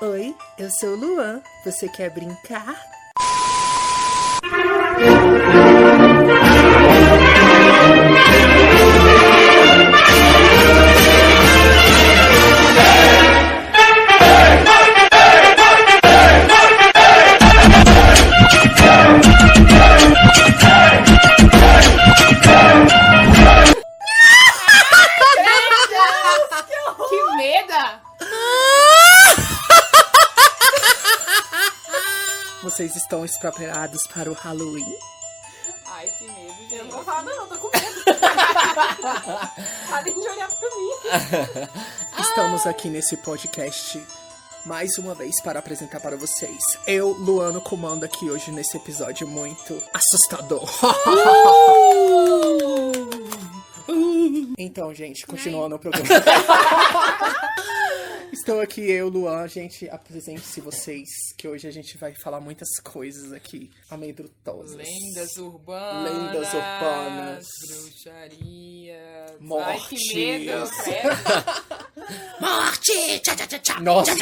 Oi, eu sou o Luan. Você quer brincar? Preparados para o Halloween? Ai, que medo, gente. Eu não vou falar, não, tô com medo. Parem de olhar pra mim. Estamos aqui nesse podcast mais uma vez para apresentar para vocês. Eu, Luano, comando aqui hoje nesse episódio muito assustador. então, gente, continuando o programa. Estou aqui, eu, Luan, gente, apresente-se vocês, que hoje a gente vai falar muitas coisas aqui amedrontosas. Lendas urbanas. Lendas urbanas. Bruxaria. Morte. Ai, que medo, credo. Morte! Tchá, tchá, tchá, tchá. Nossa!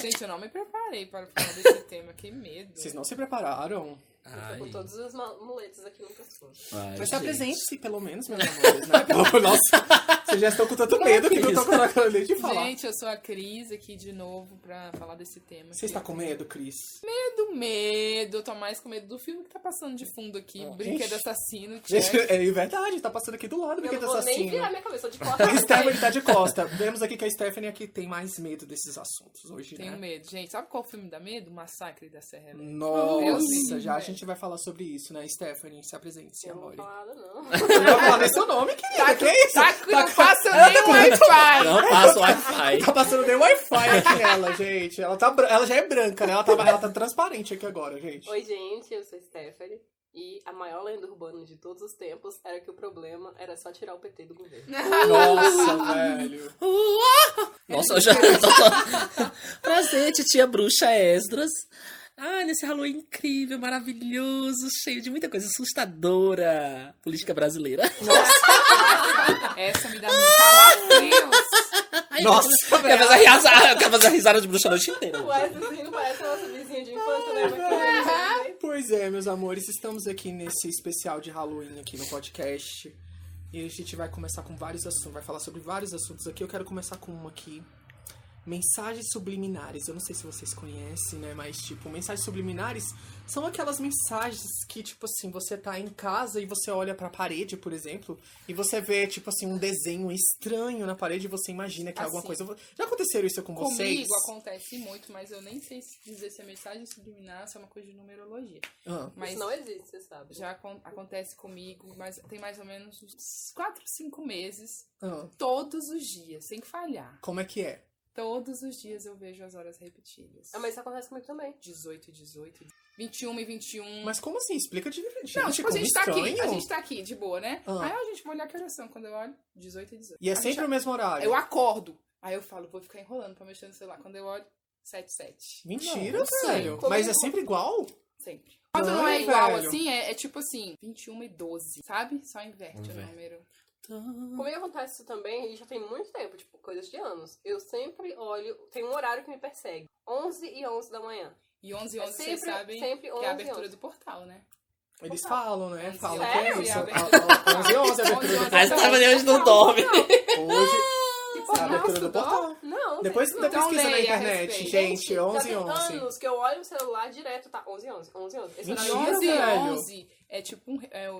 Gente, eu não me preparei para falar desse tema. Que medo. Vocês não se prepararam? Tô com todos os muletos aqui no pescoço. Mas se apresente-se, pelo menos, meus amores, né? Pelo- Nossa, vocês já estão com tanto medo que não estão com a de falar. Gente, eu sou a Cris aqui de novo pra falar desse tema. Você está com medo, Cris? Medo, medo. Eu tô mais com medo do filme que tá passando de fundo aqui. Ah, Brinquedo gente. Assassino. Gente, check. é verdade, tá passando aqui do lado do Eu brinquedo não vou nem assassino. virar minha cabeça, eu de A costas. Stephanie tá de costa. Vemos aqui que a Stephanie aqui tem mais medo desses assuntos hoje, Tenho né? medo. Gente, sabe qual filme dá medo? Massacre da Serra Elétrica. Nossa, já a me gente vai falar sobre isso, né? Stephanie, se apresente, Eu não vou amor. falar não. Vai falar nem seu nome, querida. Tá, que isso? tá, não passa nem o Wi-Fi. Não passa Wi-Fi. Tá passando nem Wi-Fi aqui ela, gente. Ela, tá, ela já é branca, né? Ela tá, ela tá transparente aqui agora, gente. Oi, gente, eu sou Stephanie. E a maior lenda urbana de todos os tempos era que o problema era só tirar o PT do governo. Nossa, velho. Nossa, eu já. Prazer, titia bruxa Esdras. Ah, nesse Halloween incrível, maravilhoso, cheio de muita coisa assustadora. Política brasileira. Essa me dá muito Nossa, eu quero fazer risada, eu quero fazer a risada de bruxa a noite inteira. O Wesley não parece a nossa vizinha de infância, né? Pois é, meus amores, estamos aqui nesse especial de Halloween aqui no podcast. E a gente vai começar com vários assuntos, vai falar sobre vários assuntos aqui. Eu quero começar com uma aqui. Mensagens subliminares. Eu não sei se vocês conhecem, né? Mas, tipo, mensagens subliminares são aquelas mensagens que, tipo assim, você tá em casa e você olha pra parede, por exemplo, e você vê, tipo assim, um desenho estranho na parede e você imagina que é alguma Assim. coisa. Já aconteceu isso com vocês? Comigo acontece muito, mas eu nem sei se dizer se é mensagem subliminar, se é uma coisa de numerologia. Ah, Mas isso não existe, você sabe. já acon- acontece comigo, mas tem mais ou menos uns 4, 5 meses, ah, todos os dias, sem falhar. como é que é? Todos os dias eu vejo as horas repetidas. Ah, mas isso acontece comigo também. 18 e 18, 21 e 21. Mas como assim? Explica de gente, Não, tipo, a como gente tá aqui, a gente tá aqui, de boa, né? Ah. Aí a gente vai olhar que horas são, quando eu olho, 18 e 18. E é A gente sempre o mesmo horário. Eu acordo. Aí eu falo, vou ficar enrolando pra mexer no celular. Quando eu olho, 7, 7. Mentira, Nossa. velho. Comigo- Mas é sempre igual? Sempre. Quando não é Ai, igual velho. assim, é, é tipo assim, 21 e 12, sabe? Só inverte o Inverte. número. Comigo acontece isso também e já tem muito tempo, tipo, coisas de anos. Eu sempre olho, tem um horário que me persegue. 11 e 11 da manhã. E 11 e É 11, vocês sempre- sabem sempre que é 11 a abertura 11. do portal, né? Eles falam, né? 11 Falam e que é 11, isso. é A- abertura a- 11 e 11 é a abertura do 11 11 portal. A Stephanie hoje não dorme. Hoje é a abertura do portal. Não, Depois, Então pesquisa na internet, gente. já 11 e tem 11. anos que eu olho no celular direto, tá 11 e 11, 11 e 11. Esse Mentira, E horário 11 e velho. 11 é tipo um. é,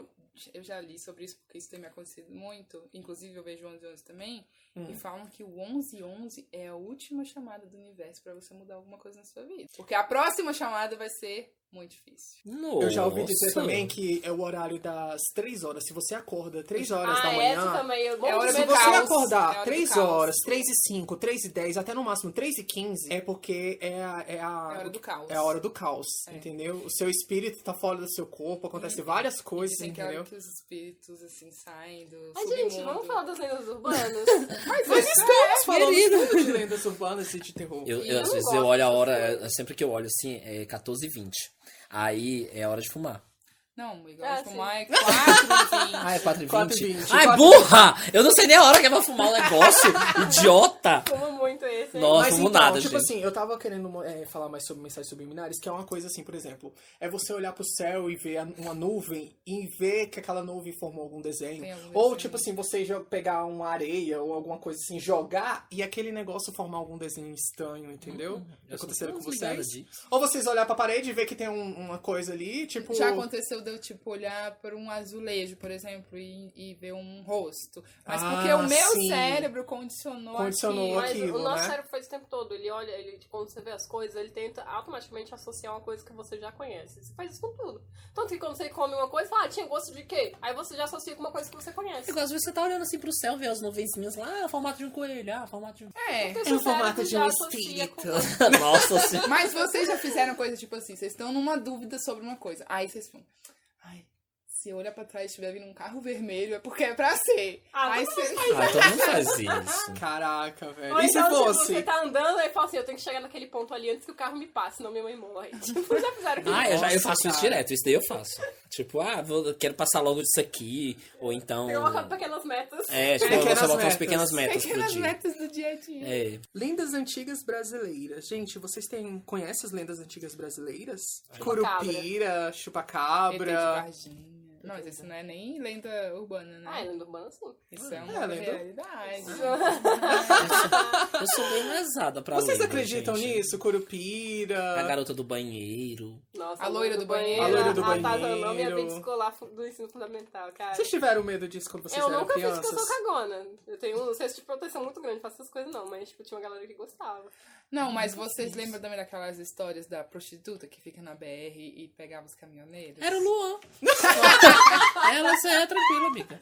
eu, já li sobre isso porque isso tem me acontecido muito. Inclusive eu vejo 11 e 11 também. Hum. E falam que o 11 e 11 é a última chamada do universo pra você mudar alguma coisa na sua vida. Porque a próxima chamada vai ser muito difícil. Eu já ouvi dizer Nossa. também que é o horário das 3 horas. Se você acorda 3 horas ah, da essa manhã. também. Eu É hora de Se você caos. É acordar 3 caos. horas, 3 e 5, 3 e 10, até no máximo 3 e 15, é porque é a, é a, É a hora do caos. é a hora do caos, É. entendeu? O seu espírito tá fora do seu corpo, acontece várias coisas, Tem que é entendeu? hora que os espíritos assim saem do. Ai, gente, vamos falar das lendas urbanas? Mas isso estamos falando querido. tudo de lendas urbanas e de terror. Eu, eu, eu às vezes eu olho a hora, coisas. é- sempre que eu olho assim, é 14 e 20. Aí é hora de fumar. Não, igual Ah, tipo, sim. mais 4 Ah, é 4 e 20? 4 e 20. Ai, 4 burra! Eu não sei nem a hora que é pra fumar o negócio. Idiota! Fumo muito esse. sei. Nossa, Mas vamos então, nada, tipo gente. assim, eu tava querendo é, falar mais sobre mensagens subliminares, que é uma coisa assim, por exemplo, é você olhar pro céu e ver uma nuvem e ver que aquela nuvem formou algum desenho. Algum Ou, desenho. tipo assim, você pegar uma areia ou alguma coisa assim, jogar e aquele negócio formar algum desenho estranho, entendeu? Hum, Eu sou Aconteceram com vocês? Ou vocês olhar pra parede e ver que tem um- uma coisa ali, tipo. Já aconteceu de eu, tipo, olhar por um azulejo, por exemplo, e, e ver um rosto. Mas Ah, porque o meu sim. cérebro condicionou, Condicionou aquilo. Mas aquilo, o nosso né? cérebro faz o tempo todo. Ele olha, ele, quando você vê as coisas, ele tenta automaticamente associar uma coisa que você já conhece. Você faz isso com tudo. Tanto que quando você come uma coisa, fala, ah, tinha gosto de quê? Aí você já associa com uma coisa que você conhece. Igual às vezes você tá olhando assim pro céu, vê as nuvenzinhas lá, ah, o formato de um coelho, ah, o formato de um. É. É o formato de um associa com espírito. Nossa senhora. Mas vocês já fizeram coisa tipo assim, vocês estão numa dúvida sobre uma coisa. Aí vocês falam, se eu olhar pra trás e estiver vindo um carro vermelho, é porque é pra ser. Ah, aí vocês... Ah, todo mundo faz isso. Caraca, velho. Ou E se então, tipo, fosse? você tá andando e fala assim, eu tenho que chegar naquele ponto ali antes que o carro me passe, senão minha mãe morre. Tipo, já fizeram com Ah, eu, já, eu faço isso direto, isso daí eu faço. Tipo, ah, vou, quero passar logo disso aqui, ou então... Eu coloco pequenas metas. É, tipo, Pequenas você bota umas metas. pequenas metas pro Pequenas metas do dia a dia. É, Lendas antigas brasileiras. Gente, vocês têm, conhecem as lendas antigas brasileiras? Chupacabra. Curupira, chupacabra. Não, mas isso não é nem lenda urbana, né? Ah, é lenda urbana sim. Isso é É, uma lenda- realidade. eu sou bem lesada pra Vocês lenda, acreditam gente. nisso? Curupira. A garota do banheiro. Nossa, A loira do banheiro. A loira do A Tata banheiro. não minha vez escolar do ensino fundamental, cara. Vocês tiveram medo disso quando vocês Eu eram nunca fiz crianças? porque eu sou cagona. Eu tenho um senso de proteção muito grande, faço essas coisas não, mas tipo, tinha uma galera que gostava. Não, mas vocês lembram também daquelas histórias da prostituta que fica na BR e pegava os caminhoneiros? Era o Luan. Ela é tranquila, amiga.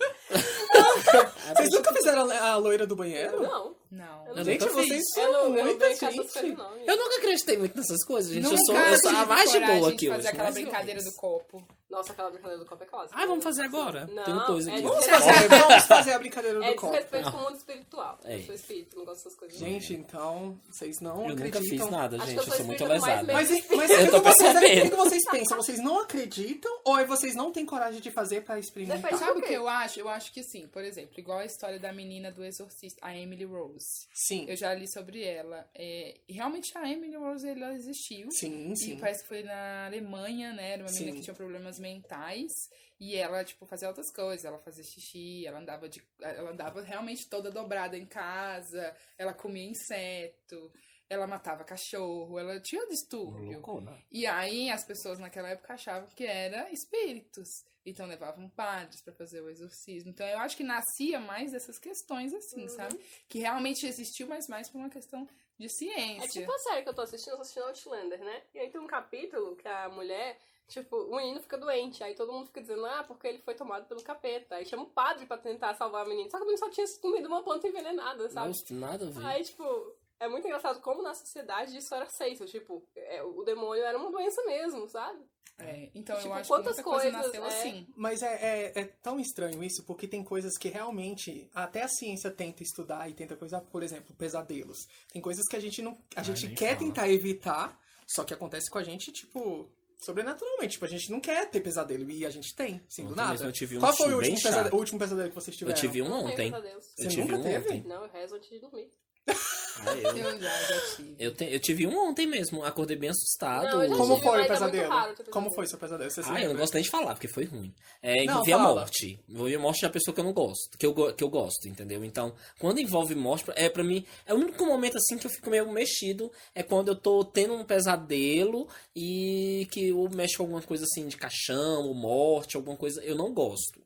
Vocês nunca fizeram a a loira do banheiro? Não. Não. Eu Gente, nunca vocês fiz. são Eu não, eu não muita essas gente. coisas não. Eu nunca acreditei muito nessas coisas, gente. eu Nunca sou, eu sou a mais de boa aqui fazer hoje. aquela mas- brincadeira do copo. Nossa, aquela brincadeira do copo é clássica. Ah, vamos fazer agora? Não, Tenho dois é aqui. Vamos desrespeito- fazer, vamos fazer a brincadeira É do copo. desrespeito com o mundo espiritual. É. Eu sou espírito, não gosto dessas coisas. não. Gente, então, vocês não Eu nunca acreditam. fiz nada, Acho gente. que eu Eu sou muito lesada. Mas, mas Eu o tô que vocês, percebendo. o que vocês pensam? Vocês não acreditam ou é vocês não têm coragem de fazer pra experimentar? Sabe o que eu acho? Eu acho que sim. Por exemplo, igual a história da menina do exorcista, a Emily Rose. Sim. Eu já li sobre ela. É, e realmente a Emily Rose ela existiu. Sim, E sim. parece que foi na Alemanha, né? Era uma menina Sim. que tinha problemas mentais. E ela, tipo, fazia outras coisas. Ela fazia xixi, ela andava de. Ela andava realmente toda dobrada em casa. Ela comia inseto. Ela matava cachorro. Ela tinha distúrbio. E aí as pessoas naquela época achavam que era espíritos. Então levavam padres pra fazer o exorcismo. Então eu acho que nascia mais dessas questões assim, Uhum. sabe? Que realmente existiu, mas mais por uma questão de É ciência. tipo a série que eu tô assistindo, eu tô assistindo Outlander, né? E aí tem um capítulo que a mulher, tipo, o menino fica doente. Aí todo mundo fica dizendo, ah, porque ele foi tomado pelo capeta. Aí chama o padre pra tentar salvar a menina. Só que o menino só tinha comido uma planta envenenada, sabe? Nossa, nada a ver. Aí, tipo, é muito engraçado como na sociedade isso era aceito. Tipo, é, o demônio era uma doença mesmo, sabe? É, então eu Tipo, acho que quantas muita coisa coisas, nasceu é. assim. Mas é, é, é tão estranho isso, porque tem coisas que realmente até a ciência tenta estudar e tenta coisar, por exemplo, pesadelos. Tem coisas que a gente não. A gente nem quer fala. tentar evitar, só que acontece com a gente, tipo, sobrenaturalmente. Tipo, a gente não quer ter pesadelo e a gente tem, sem do nada. eu tive um Qual foi o último, o último pesadelo que vocês Eu tiveram? tive um ontem. Eu Você tive nunca um teve? ontem. Não, eu rezo antes de dormir. Ah, eu, Eu já, já tive. eu, te- eu tive um ontem mesmo. Acordei bem assustado. Não, Como foi o é pesadelo? raro Como foi seu pesadelo? Você Ah, eu não gosto nem de falar, porque foi ruim. É, envolvia fala. morte. Envolvia morte da pessoa que eu não gosto. Que eu, que eu gosto, entendeu? Então, quando envolve morte, é pra mim. É o único momento assim que eu fico meio mexido. É quando eu tô tendo um pesadelo e que eu mexo com alguma coisa assim de caixão, ou morte, alguma coisa. Eu não gosto.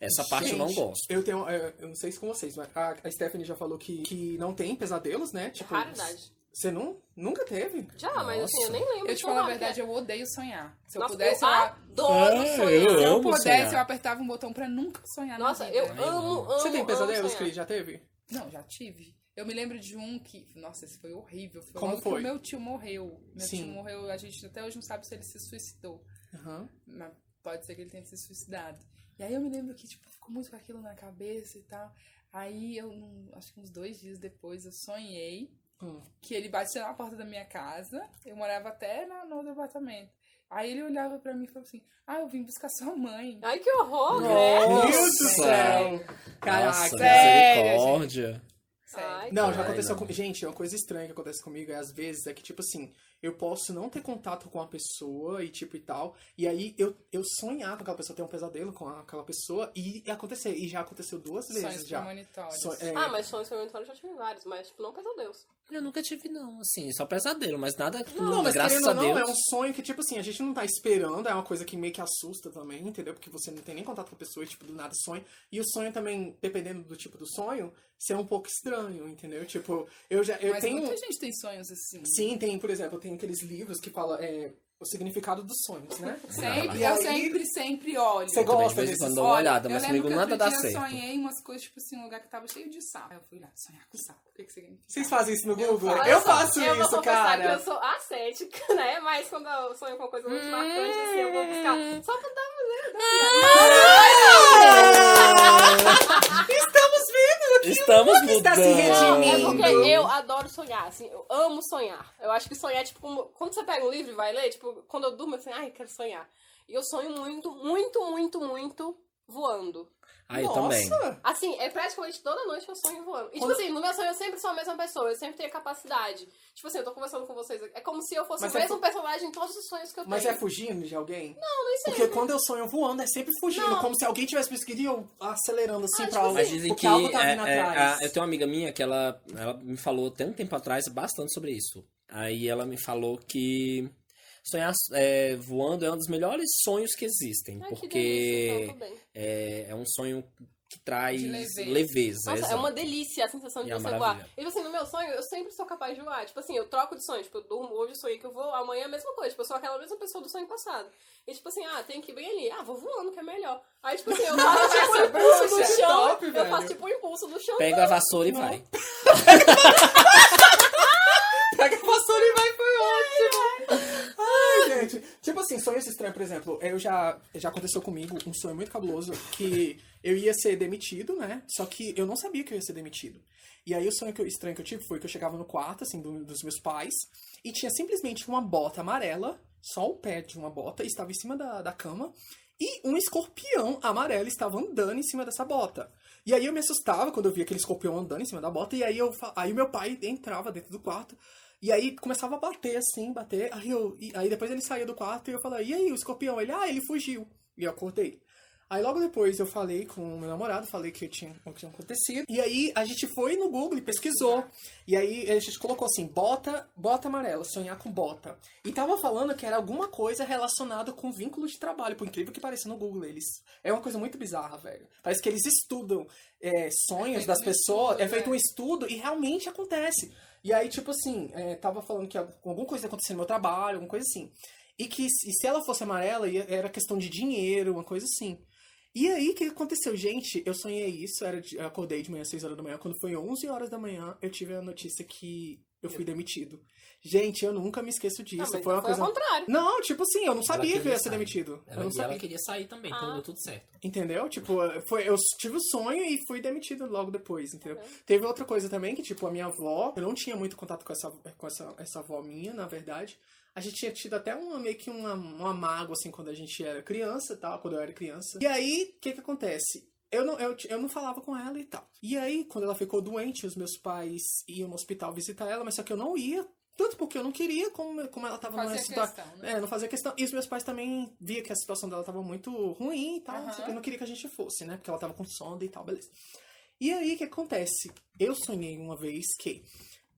Essa parte eu não Gente, gosto. Eu tenho. é, Eu não sei se com vocês, mas a, a Stephanie já falou que, que não tem pesadelos, né? Tipo, Raridade. Você não, nunca teve? Já, mas assim, eu Nossa. nem lembro. Eu te falo a verdade, eu odeio sonhar. Se é. eu Nossa, pudesse, eu eu, adoro Ah, sonhar. eu se eu pudesse, sonhar. eu apertava um botão pra nunca sonhar na Nossa, vida. eu amo, amo, Você tem pesadelos. Cris? Já teve? Não, já tive. Eu me lembro de um que, nossa, esse foi horrível. Foi Como foi? que o meu tio morreu. Meu Sim. tio morreu, a gente até hoje não sabe se ele se suicidou. Aham. Mas pode ser que ele tenha se suicidado. E aí eu me lembro que, tipo, ficou muito com aquilo na cabeça e tal. Aí eu, acho que uns dois dias depois, eu sonhei Hum. que ele batia na porta da minha casa. Eu morava até na, no outro apartamento. Aí ele olhava pra mim e falou assim: Ah, eu vim buscar sua mãe. Ai, que horror, Meu né? Deus do céu! Caraca, misericórdia. Sério. Não, já aconteceu não. com. Gente, uma coisa estranha que acontece comigo é às vezes é que, tipo assim, eu posso não ter contato com a pessoa e tipo e tal. E aí eu, eu sonhar com aquela pessoa, ter um pesadelo com aquela pessoa e, e acontecer. E já aconteceu duas vezes Sonhos já. premonitórios. So- é, Ah, mas sonhos premonitórios eu já tive vários, mas tipo, não pesadelos. Eu nunca tive, não, assim, só pesadelo, mas nada. Não, mas graças a ou não, Deus. é um sonho que, tipo assim, a gente não tá esperando, é uma coisa que meio que assusta também, entendeu? Porque você não tem nem contato com a pessoa e, tipo, do nada sonha. E o sonho também, dependendo do tipo do sonho, ser um pouco estranho, entendeu? Tipo, eu já. Eu Mas tenho. muita gente tem sonhos assim. Sim, tem, por exemplo, tem aqueles livros que falam é, o significado dos sonhos, né? Sempre, eu aí- sempre, sempre olho. Você gosta de vez quando dou uma Olha, olhada, eu mas lembro comigo que nada dá certo. Eu sonhei umas coisas, tipo assim, um lugar que tava cheio de sapo. Aí eu fui lá, sonhar com sapo. O que que significa? Vocês fazem isso no Eu Google? faço. Eu, sou- faço eu vou isso, confessar que cara. eu sou ascética, né? Mas quando eu sonho com uma coisa muito marcante, assim, eu vou buscar. Só pra dar Estamos vendo aqui. Estamos mudando. está se redimindo. É porque eu adoro sonhar, assim, eu amo sonhar. Eu acho que sonhar tipo como. Quando você pega um livro e vai ler, tipo, quando eu durmo, assim, ai, quero sonhar. E eu sonho muito, muito, muito, muito voando. Ah, eu Nossa. também. Assim, é praticamente toda noite eu sonho voando. E, tipo Quando- assim, no meu sonho eu sempre sou a mesma pessoa, eu sempre tenho a capacidade. Tipo assim, eu tô conversando com vocês. É como se eu fosse Mas o é mesmo fu- personagem em todos os sonhos que eu Mas é tenho. fugindo de alguém? Não, nem sei. Porque quando eu sonho voando, é sempre fugindo. Não. Como se alguém tivesse perseguido e eu acelerando assim Ah, pra tipo algo. Mas dizem que. algo tá é, vindo é, atrás. a- eu tenho uma amiga minha que ela, ela me falou até um tempo atrás bastante sobre isso. Aí ela me falou que sonhar é, voando é um dos melhores sonhos que existem. Ai, que porque delícia, tô bem. é, é um sonho que traz leveza. leveza. Nossa, é uma delícia a sensação de E é você voar. E tipo assim, no meu sonho, eu sempre sou capaz de voar. Tipo assim, eu troco de sonho. Tipo, eu durmo hoje, sonhei que eu vou, amanhã é a mesma coisa. Tipo, eu sou aquela mesma pessoa do sonho passado. E tipo assim, ah, tem que ir bem ali. Ah, vou voando, que é melhor. Aí, tipo assim, eu faço tipo um impulso do é chão. top, eu faço tipo um impulso do chão. Pega a vassoura e vai. Pega a vassoura e vai, foi ótimo. Ai, gente. Tipo assim, sonhos estranhos, por exemplo, eu já, já aconteceu comigo um sonho muito cabuloso que eu ia ser demitido, né? Só que eu não sabia que eu ia ser demitido. E aí o sonho que eu- estranho que eu tive foi que eu chegava no quarto, assim, do- dos meus pais, e tinha simplesmente uma bota amarela, só o pé de uma bota, estava em cima da, da cama, e um escorpião amarelo estava andando em cima dessa bota. E aí eu me assustava quando eu via aquele escorpião andando em cima da bota, e aí eu aí meu pai entrava dentro do quarto, e aí começava a bater assim, bater, aí eu aí depois ele saía do quarto e eu falava: "E aí, o escorpião?" Ele: "Ah, ele fugiu". E eu acordei. Aí logo depois eu falei com o meu namorado, falei que tinha, o que tinha acontecido. E aí a gente foi no Google e pesquisou. E aí a gente colocou assim, bota, bota amarela, sonhar com bota. E tava falando que era alguma coisa relacionada com vínculo de trabalho, por incrível que pareça no Google. Eles. É uma coisa muito bizarra, velho. Parece que eles estudam é, sonhos feito das pessoas, estudo, é feito é. um estudo e realmente acontece. E aí, tipo assim, é, tava falando que alguma coisa ia acontecer no meu trabalho, alguma coisa assim. E que se, se ela fosse amarela, era questão de dinheiro, uma coisa assim. E aí, o que aconteceu? Gente, eu sonhei isso, era de- eu acordei de manhã, 6 horas da manhã. Quando foi 11 horas da manhã, eu tive a notícia que eu fui demitido. Gente, eu nunca me esqueço disso. Não, foi uma foi ao coisa... contrário. Não, tipo assim, eu não sabia que eu ia ser sair. demitido. Ela, eu não e ela sabia. queria sair também, então Ah. deu tudo certo. Entendeu? Tipo, foi, eu tive o sonho e fui demitido logo depois, entendeu? Uhum. Teve outra coisa também, que tipo, a minha avó, eu não tinha muito contato com essa, com essa, essa avó minha, na verdade. A gente tinha tido até uma, meio que uma, uma mágoa, assim, quando a gente era criança e tal, quando eu era criança. E aí, o que que acontece? Eu não, eu, eu não falava com ela e tal. E aí, quando ela ficou doente, os meus pais iam no hospital visitar ela, mas só que eu não ia. Tanto porque eu não queria, como, como ela tava numa Fazia situação. questão, né? É, não fazia questão. E os meus pais também via que a situação dela tava muito ruim e tal. Que eu não queria que a gente fosse, né? Porque ela tava com sonda e tal, beleza. E aí, o que acontece? Eu sonhei uma vez que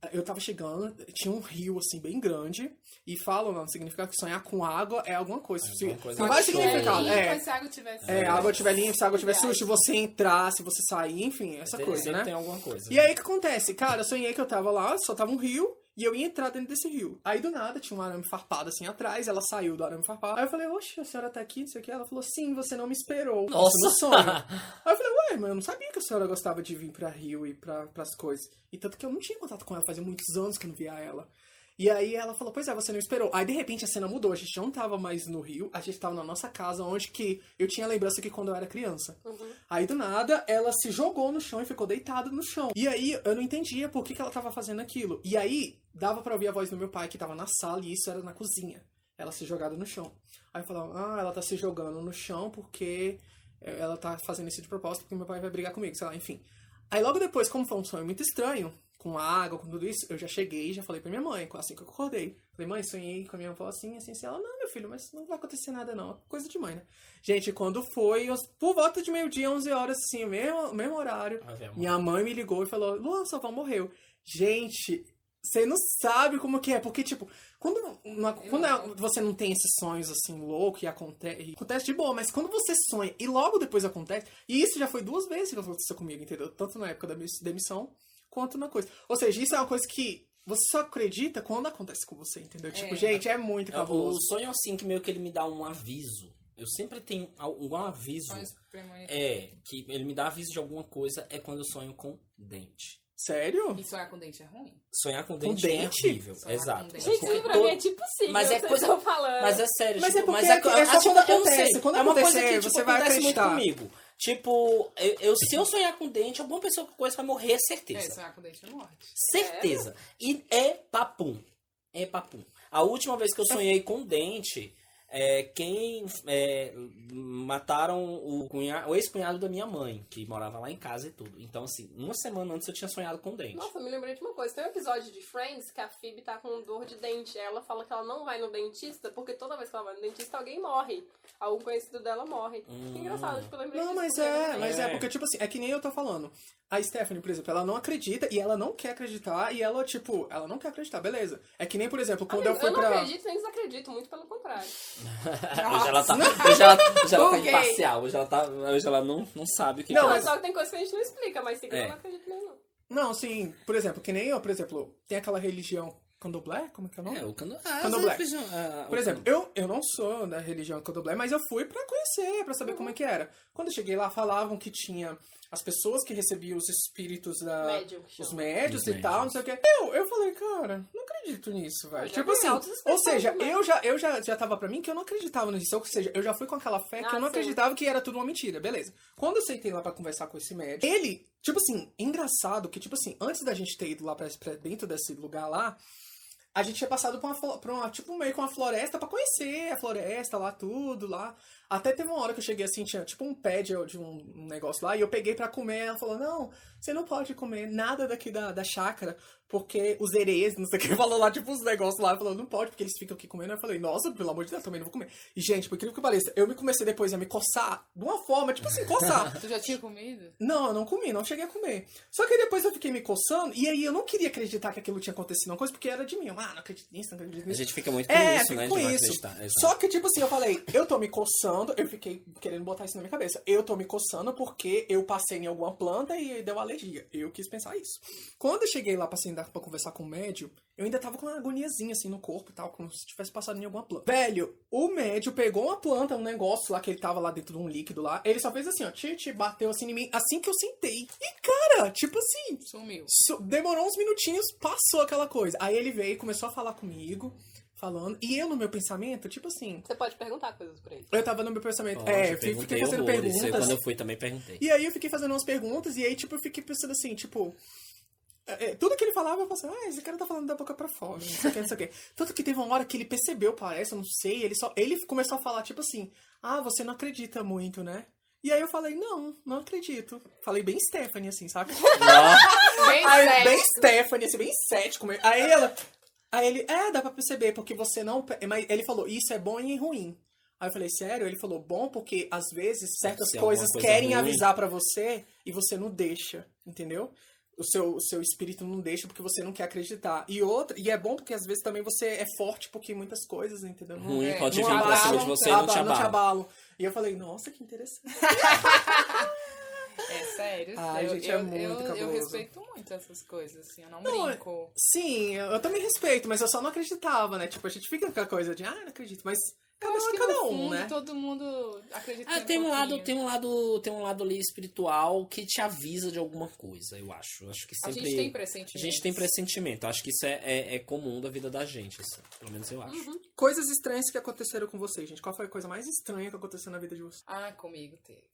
eh, eu tava chegando, tinha um rio, assim, bem grande. E falam, não, significa que sonhar com água é alguma coisa. É alguma coisa Tem vários significados. É, Se a água é, a água tiver limpa, se a água tiver suja, se você entrar, se você sair, enfim, essa coisa, né? tem alguma coisa. E aí o que acontece? Cara, eu sonhei que eu tava lá, só tava um rio, e eu ia entrar dentro desse rio. Aí do nada tinha um arame farpado assim atrás, ela saiu do arame farpado. Aí eu falei, oxe, a senhora tá aqui, não sei o que. Ela falou, sim, você não me esperou. Nossa. No sonho. Aí eu falei, ué, mas eu não sabia que a senhora gostava de vir pra rio e pra, pras coisas. E tanto que eu não tinha contato com ela, fazia muitos anos que eu não via ela. E aí ela falou, pois é, você não esperou. Aí de repente a cena mudou, a gente não tava mais no Rio, a gente tava na nossa casa, onde que eu tinha lembrança que quando eu era criança. Aí do nada ela se jogou no chão e ficou deitada no chão. E aí eu não entendia por que, que ela tava fazendo aquilo. E aí dava pra ouvir a voz do meu pai que tava na sala e isso era na cozinha. Ela se jogada no chão. Aí eu falava, ah, ela tá se jogando no chão porque eh, ela tá fazendo isso de propósito porque meu pai vai brigar comigo, sei lá, enfim. Aí logo depois, como foi um sonho muito estranho, com água, com tudo isso, eu já cheguei e já falei pra minha mãe, assim que eu acordei. Falei, mãe, sonhei com a minha avó assim, assim, assim. Ela, não, meu filho, mas não vai acontecer nada não. É Coisa de mãe, né? Gente, quando foi, eu- por volta de meio-dia, 11 horas, assim, o mesmo, mesmo horário, minha mãe me ligou e falou, Luan, sua avó morreu. Gente, você não sabe como que é, porque, tipo, quando, não- quando é- você não tem esses sonhos, assim, louco e acontece, acontece de boa, mas quando você sonha e logo depois acontece, e isso já foi duas vezes que aconteceu comigo, entendeu? Tanto na época da demissão, quanto na coisa. Ou seja, isso é uma coisa que você só acredita quando acontece com você, entendeu? Tipo, É. gente, é muito É, O cabuloso. sonho assim que meio que ele me dá um aviso. Eu sempre tenho algum aviso. É, que ele me dá aviso de alguma coisa é quando eu sonho com dente. Sério? E sonhar com dente é ruim. Sonhar com Com dente, dente? é horrível. Sonhar com Exato. dente. Gente, isso pra todo- mim é tipo signo, Mas é coisa- falando. Mas é sério, Mas tipo, é porque mas é, é- é só quando acontece. Quando é uma coisa que tipo, você vai acreditar. comigo. Tipo, eu, eu- se eu sonhar com dente, alguma pessoa com coisa vai morrer, é É, certeza. sonhar com dente é morte. Certeza. E é papum. É papum. A última vez que eu sonhei com dente, é, quem é, mataram o, cunha- o ex-cunhado da minha mãe, que morava lá em casa e tudo. Então, assim, uma semana antes eu tinha sonhado com dente. Nossa, eu me lembrei de uma coisa. Tem um episódio de Friends que a Phoebe tá com dor de dente. Ela fala que ela não vai no dentista porque toda vez que ela vai no dentista alguém morre. Algum conhecido dela morre. Hum. Que engraçado, tipo, eu lembrei Não, disso mas é, mas é, É. porque, tipo assim, é que nem eu tô falando. A Stephanie, por exemplo, ela não acredita e ela não quer acreditar e ela, tipo, ela não quer acreditar, beleza. É que nem, por exemplo, quando Amigo, eu fui não pra. acredito nem desacredito, muito pelo contrário. hoje ela tá, hoje ela, hoje ela tá imparcial. Hoje ela, tá, hoje ela não, não sabe o que Não, Não, que mas- só que tem coisas que a gente não explica, mas signo É. eu não acredito nem não. Não, assim, por exemplo, que nem eu, por exemplo, tem aquela religião candomblé, como é que é o nome? É, o cano... ah, Candomblé. religião- ah, Por o exemplo, eu, eu não sou da religião candomblé, mas eu fui pra conhecer, pra saber como é que era. Quando eu cheguei lá, falavam que tinha as pessoas que recebiam os espíritos da... Médium, que Os médios Os e tal, não sei o quê. Eu, eu falei, cara, não acredito nisso, velho. Tipo assim, ou seja, também. eu já, eu já, já tava pra mim que eu não acreditava nisso. Ou seja, eu já fui com aquela fé que Ah, eu não sim. acreditava que era tudo uma mentira, beleza. Quando eu sentei lá pra conversar com esse médico, ele, tipo assim, engraçado que, tipo assim, antes da gente ter ido lá pra, pra dentro desse lugar lá, a gente tinha passado por uma, por uma, tipo, meio que uma floresta pra conhecer a floresta lá, tudo lá. Até teve uma hora que eu cheguei assim, tinha tipo um pé de, de um, negócio lá, e eu peguei pra comer. Ela falou: Não, você não pode comer nada daqui da, da chácara, porque os herês, não sei o que, falou lá, tipo, uns negócios lá. Falou: Não pode, porque eles ficam aqui comendo. Eu falei: Nossa, pelo amor de Deus, também não vou comer. E, gente, por incrível que pareça, eu me comecei depois a me coçar de uma forma, tipo assim, coçar. Tu já tinha comido? Não, eu não comi, não cheguei a comer. Só que depois eu fiquei me coçando, e aí eu não queria acreditar que aquilo tinha acontecido, uma coisa, porque era de mim. Eu, ah, não acredito nisso, não acredito A nisso. gente fica muito com É, isso, né? com de não isso. acreditar. Exato. Só que, tipo assim, eu falei, eu tô me coçando, eu fiquei querendo botar isso na minha cabeça. Eu tô me coçando porque eu passei em alguma planta e deu alergia. Eu quis pensar isso. Quando eu cheguei lá pra, sentar, pra conversar com o médio, eu ainda tava com uma agoniazinha assim no corpo e tal, como se tivesse passado em alguma planta. Velho, o médio pegou uma planta, um negócio lá que ele tava lá dentro de um líquido lá. Ele só fez assim, ó, tite, bateu assim em mim, assim que eu sentei. E, cara, tipo assim, Sumiu. Demorou uns minutinhos, passou aquela coisa. Aí ele veio e começou a falar comigo, falando. E eu, no meu pensamento, tipo assim. Você pode perguntar coisas pra ele. Eu tava no meu pensamento. Pode, é, eu fiquei, fazendo horrores. Eu, perguntas. Quando eu fui também perguntei. E aí eu fiquei fazendo umas perguntas, e aí, tipo, eu fiquei pensando assim, tipo. é, é, tudo que ele falava, eu pensava, ah, esse cara tá falando da boca pra fora, não sei o que, não sei o que. Tanto que teve uma hora que ele percebeu, parece, eu não sei, ele só. Ele começou a falar, tipo assim, ah, você não acredita muito, né? E aí eu falei, não, não acredito. Falei bem Stephanie, assim, sabe? Nossa, Bem Aí, bem Stephanie, assim, bem cético. mesmo. Aí ela. Aí ele, é, dá pra perceber, porque você não. Mas ele falou, isso é bom e ruim. Aí eu falei, sério? Ele falou, bom, porque às vezes certas ser coisas coisa querem ruim. avisar pra você e você não deixa, entendeu? O seu, o seu espírito não deixa porque você não quer acreditar. E outra, e é bom porque às vezes também você é forte porque muitas coisas, entendeu? Não- ruim É, pode não vir pra cima de você e não te aba- abala. abalam. E eu falei, nossa, que interessante. É sério. Ai, eu, gente, é eu, muito eu, eu cabuloso. respeito muito essas coisas, assim. Eu não, Não, é- brinco. Sim, eu, eu também respeito, mas eu só não acreditava, né? Tipo, a gente fica com aquela coisa de, ah, não acredito, mas Eu cada, acho que cada um, fundo, né? todo mundo acredita Ah, em tem um lado, pouquinho. tem um lado, tem um lado ali espiritual que te avisa de alguma coisa, eu acho. Eu Acho que A sempre gente tem pressentimento. a gente tem pressentimento. Eu Acho que isso é, é, é comum da vida da gente, assim. Pelo menos eu acho. Coisas estranhas que aconteceram com vocês, gente. Qual foi a coisa mais estranha que aconteceu na vida de vocês? Ah, comigo teve.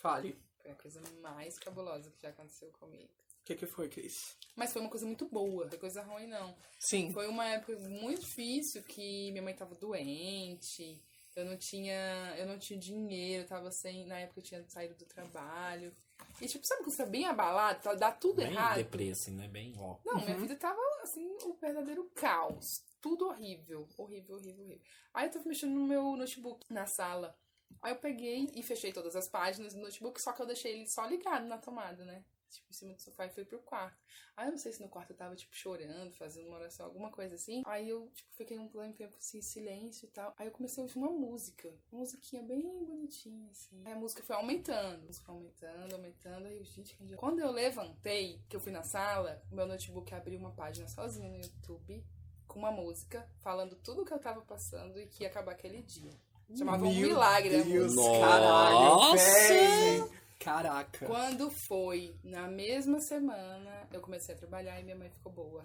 Fale. Foi a coisa mais cabulosa que já aconteceu comigo. O que, que foi, Cris? Mas foi uma coisa muito boa, foi coisa ruim, não. Sim. Foi uma época muito difícil que minha mãe tava doente. Eu não tinha, eu não tinha dinheiro, eu tava sem, na época eu tinha saído do trabalho. E tipo, sabe quando você tá bem abalado, tá- dá tudo Bem errado? deprê, assim, né? Bem, ó. Não, minha vida tava assim, um verdadeiro caos. Tudo horrível. Horrível, horrível, horrível. Aí eu tava mexendo no meu notebook na sala. Aí eu peguei e fechei todas as páginas do notebook, só que eu deixei ele só ligado na tomada, né? Tipo, em cima do sofá e fui pro quarto. Aí eu não sei se no quarto eu tava, tipo, chorando, fazendo uma oração, alguma coisa assim. Aí eu, tipo, fiquei um tempo assim, silêncio e tal. Aí eu comecei a ouvir uma música. Uma musiquinha bem bonitinha, assim. Aí a música foi aumentando. A música foi aumentando, aumentando. Aí eu, gente, que quando eu levantei, que eu fui na sala, o meu notebook abriu uma página sozinha no YouTube com uma música falando tudo que eu tava passando e que ia acabar aquele dia. Chamava Um Meu Milagre a Deus, caralho, Nossa! velho. Caraca. Quando foi na mesma semana, eu comecei a trabalhar e minha mãe ficou boa.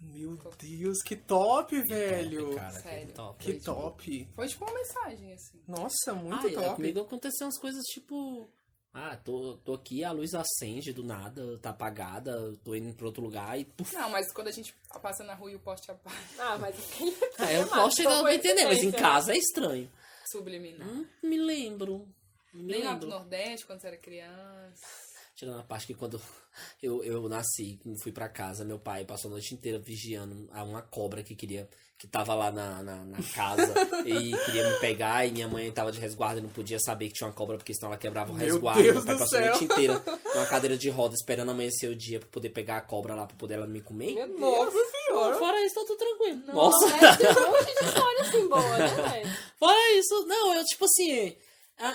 Meu Deus, que top, velho. Cara, Sério. que top. Que top. Foi tipo uma mensagem, assim. Nossa, muito Ah, é, top. comigo aconteceu umas coisas tipo. Ah, tô, tô aqui, a luz acende do nada, tá apagada, tô indo pra outro lugar e puf. Não, mas quando a gente passa na rua e o poste apaga, Ah, mas quem Ah, posso ainda só não foi entender, mas em coincidência, casa é estranho. Subliminar. Hum, me lembro. Me Nem lá do lembro. Nordeste, quando você era criança. Tirando a parte que quando eu, eu nasci, fui pra casa, meu pai passou a noite inteira vigiando a uma cobra que queria. que tava lá na, na, na casa e queria me pegar, e minha mãe tava de resguardo e não podia saber que tinha uma cobra, porque senão ela quebrava o Meu resguardo. Deus meu pai do passou a céu. noite inteira numa cadeira de roda esperando amanhecer o dia pra poder pegar a cobra lá pra poder ela me comer. Meu Deus. Nossa senhora. Fora isso, tá tudo tranquilo. Não, Nossa! Deve ter um monte de história assim boa, né, velho? Fora isso, não, eu tipo assim.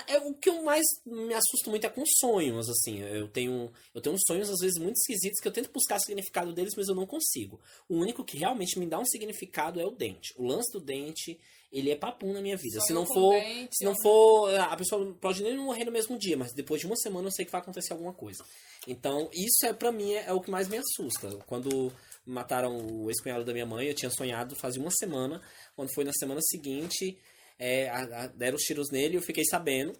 É, o que eu mais me assusto muito é com sonhos, assim. Eu tenho, eu tenho sonhos, às vezes, muito esquisitos que eu tento buscar o significado deles, mas eu não consigo. O único que realmente me dá um significado é o dente. O lance do dente, ele é papum na minha vida. se não for. dente, se não ó. for. A pessoa pode nem morrer no mesmo dia, mas depois de uma semana eu sei que vai acontecer alguma coisa. Então, isso é para mim é, é o que mais me assusta. Quando mataram o ex-cunhado da minha mãe, eu tinha sonhado fazia uma semana. Quando foi na semana seguinte, é, a- a- deram os tiros nele e eu fiquei sabendo,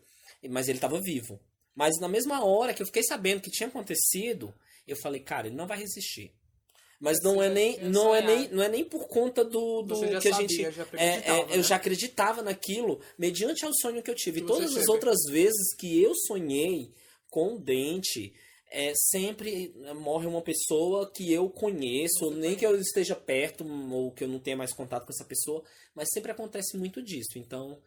mas ele estava vivo. Mas na mesma hora que eu fiquei sabendo que tinha acontecido, eu falei, cara, ele não vai resistir. Mas não é nem não é nem não é nem por conta do, do que a sabia, gente já é, acreditava, é, eu né? já acreditava naquilo mediante ao sonho que eu tive. Que Todas as teve. outras vezes que eu sonhei com o dente, é, sempre morre uma pessoa que eu conheço, nem que eu esteja perto ou que eu não tenha mais contato com essa pessoa, mas sempre acontece muito disso. Então,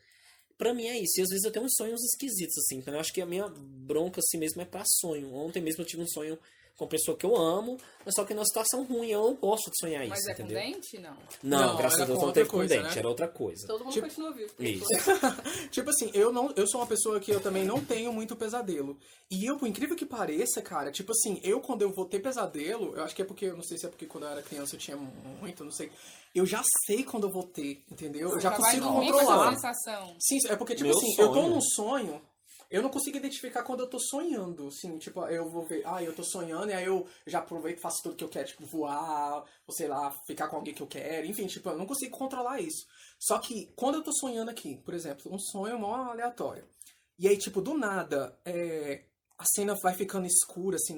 pra mim é isso. E às vezes eu tenho uns sonhos esquisitos, assim. Então eu acho que a minha bronca assim mesmo é pra sonho. Ontem mesmo eu tive um sonho com uma pessoa que eu amo, mas só que numa situação ruim. Eu não gosto de sonhar Mas isso, é entendeu? com dente? Não. Não, Não, graças a Deus não teve com dente, né? era outra coisa. Todo mundo Tipo- continua vivo. Isso. Tipo assim, eu não, eu sou uma pessoa que eu também não tenho muito pesadelo. E eu, por incrível que pareça, cara, tipo assim, eu quando eu vou ter pesadelo, eu acho que é porque, eu não sei se é porque quando eu era criança eu tinha muito, não sei. Eu já sei quando eu vou ter, entendeu? Eu já consigo controlar. sensação. Sim, é porque, tipo Meu assim, eu tô sonho. num sonho, eu não consigo identificar quando eu tô sonhando. Assim, tipo, eu vou ver, ah, eu tô sonhando, e aí eu já aproveito e faço tudo que eu quero, tipo, voar, ou sei lá, ficar com alguém que eu quero, enfim, tipo, eu não consigo controlar isso. Só que quando eu tô sonhando aqui, por exemplo, um sonho mó aleatório. E aí, tipo, do nada, é, a cena vai ficando escura, assim,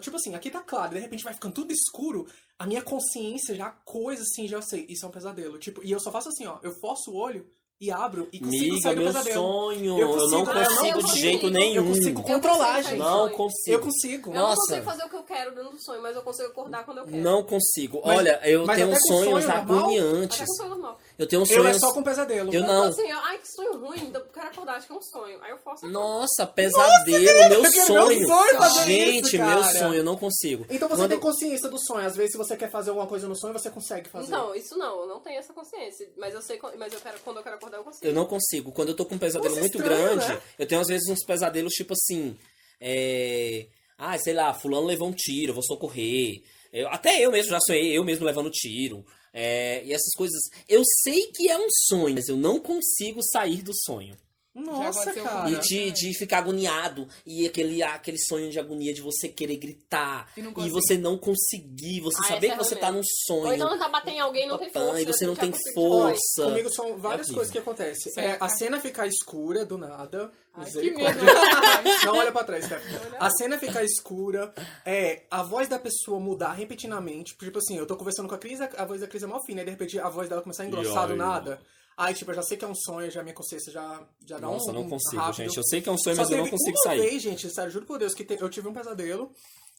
tipo assim, aqui tá claro, de repente vai ficando tudo escuro, a minha consciência já, coisa assim, já sei, isso é um pesadelo. Tipo, e eu só faço assim, ó, eu forço o olho e abro e consigo Miga, sair do meu pesadelo. sonho. Eu Eu, não consigo- eu não consigo de consigo. jeito nenhum. Eu consigo controlar, consigo gente. Não consigo. Eu consigo. Eu não Nossa. consigo fazer o que eu quero dentro do sonho, mas eu consigo acordar quando eu quero. Não consigo. Mas- Olha, eu mas tenho até com sonhos sonho normal? Até agoniantes. com sonho normal. Eu tenho Eu sonhos. é só com pesadelo. Eu Eu não. assim, ó, ai, que sonho ruim, eu quero acordar, acho que é um sonho. Aí eu forço acordar. Nossa, pesadelo, meu eu quero sonho. meu sonho fazer Gente, isso, meu sonho, eu não consigo. Então você Quando- tem consciência do sonho. Às vezes, se você quer fazer alguma coisa no sonho, você consegue fazer. Não, isso não, eu não tenho essa consciência. Mas eu sei, mas eu quero, quando eu quero acordar, eu consigo. Eu não consigo. Quando eu tô com um pesadelo Nossa, muito estranho, grande, né? eu tenho às vezes uns pesadelos tipo assim. É... Ah, sei lá, fulano levou um tiro, eu vou socorrer. Eu- até eu mesmo já sonhei, eu mesmo levando tiro. É, e essas coisas. Eu sei que é um sonho, mas eu não consigo sair do sonho. Nossa, cara. E de, de ficar agoniado. E aquele, aquele sonho de agonia de você querer gritar. E não E você não conseguir. Você Ah, saber essa que é você tá num sonho. Ou então tá batendo em alguém e não tem força. e você não tem força. Comigo são várias horrível. coisas que acontecem. É, Certo. a cena ficar escura do nada. Ai, que Misericórdia. medo. Não olha pra trás, Steph. A cena ficar escura, é, a voz da pessoa mudar repetidamente. Tipo assim, eu tô conversando com a Cris, a voz da Cris é mó fina, e de repente a voz dela começar a engrossar do nada. Aí, tipo, eu já sei que é um sonho, já minha consciência já, já dá um Nossa, eu não consigo, rápido. gente. Eu sei que é um sonho, Só mas eu não consigo uma sair. vez, gente, sério, juro por Deus, que te- eu tive um pesadelo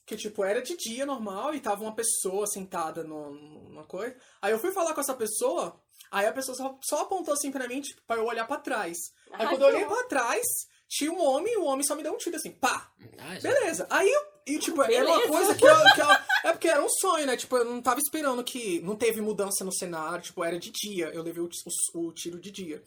que, tipo, era de dia normal e tava uma pessoa sentada no, numa coisa. Aí eu fui falar com essa pessoa, aí a pessoa só, só apontou assim pra mim, tipo, pra eu olhar pra trás. Aí Ai, quando eu olhei pra trás, tinha um homem e o homem só me deu um tiro assim, pá! Ai. Beleza. Aí eu. E, tipo, era uma Beleza. coisa que eu, que eu- É porque era um sonho, né? Tipo, eu não tava esperando que. Não teve mudança no cenário. Tipo, era de dia. Eu levei o, o- o tiro de dia.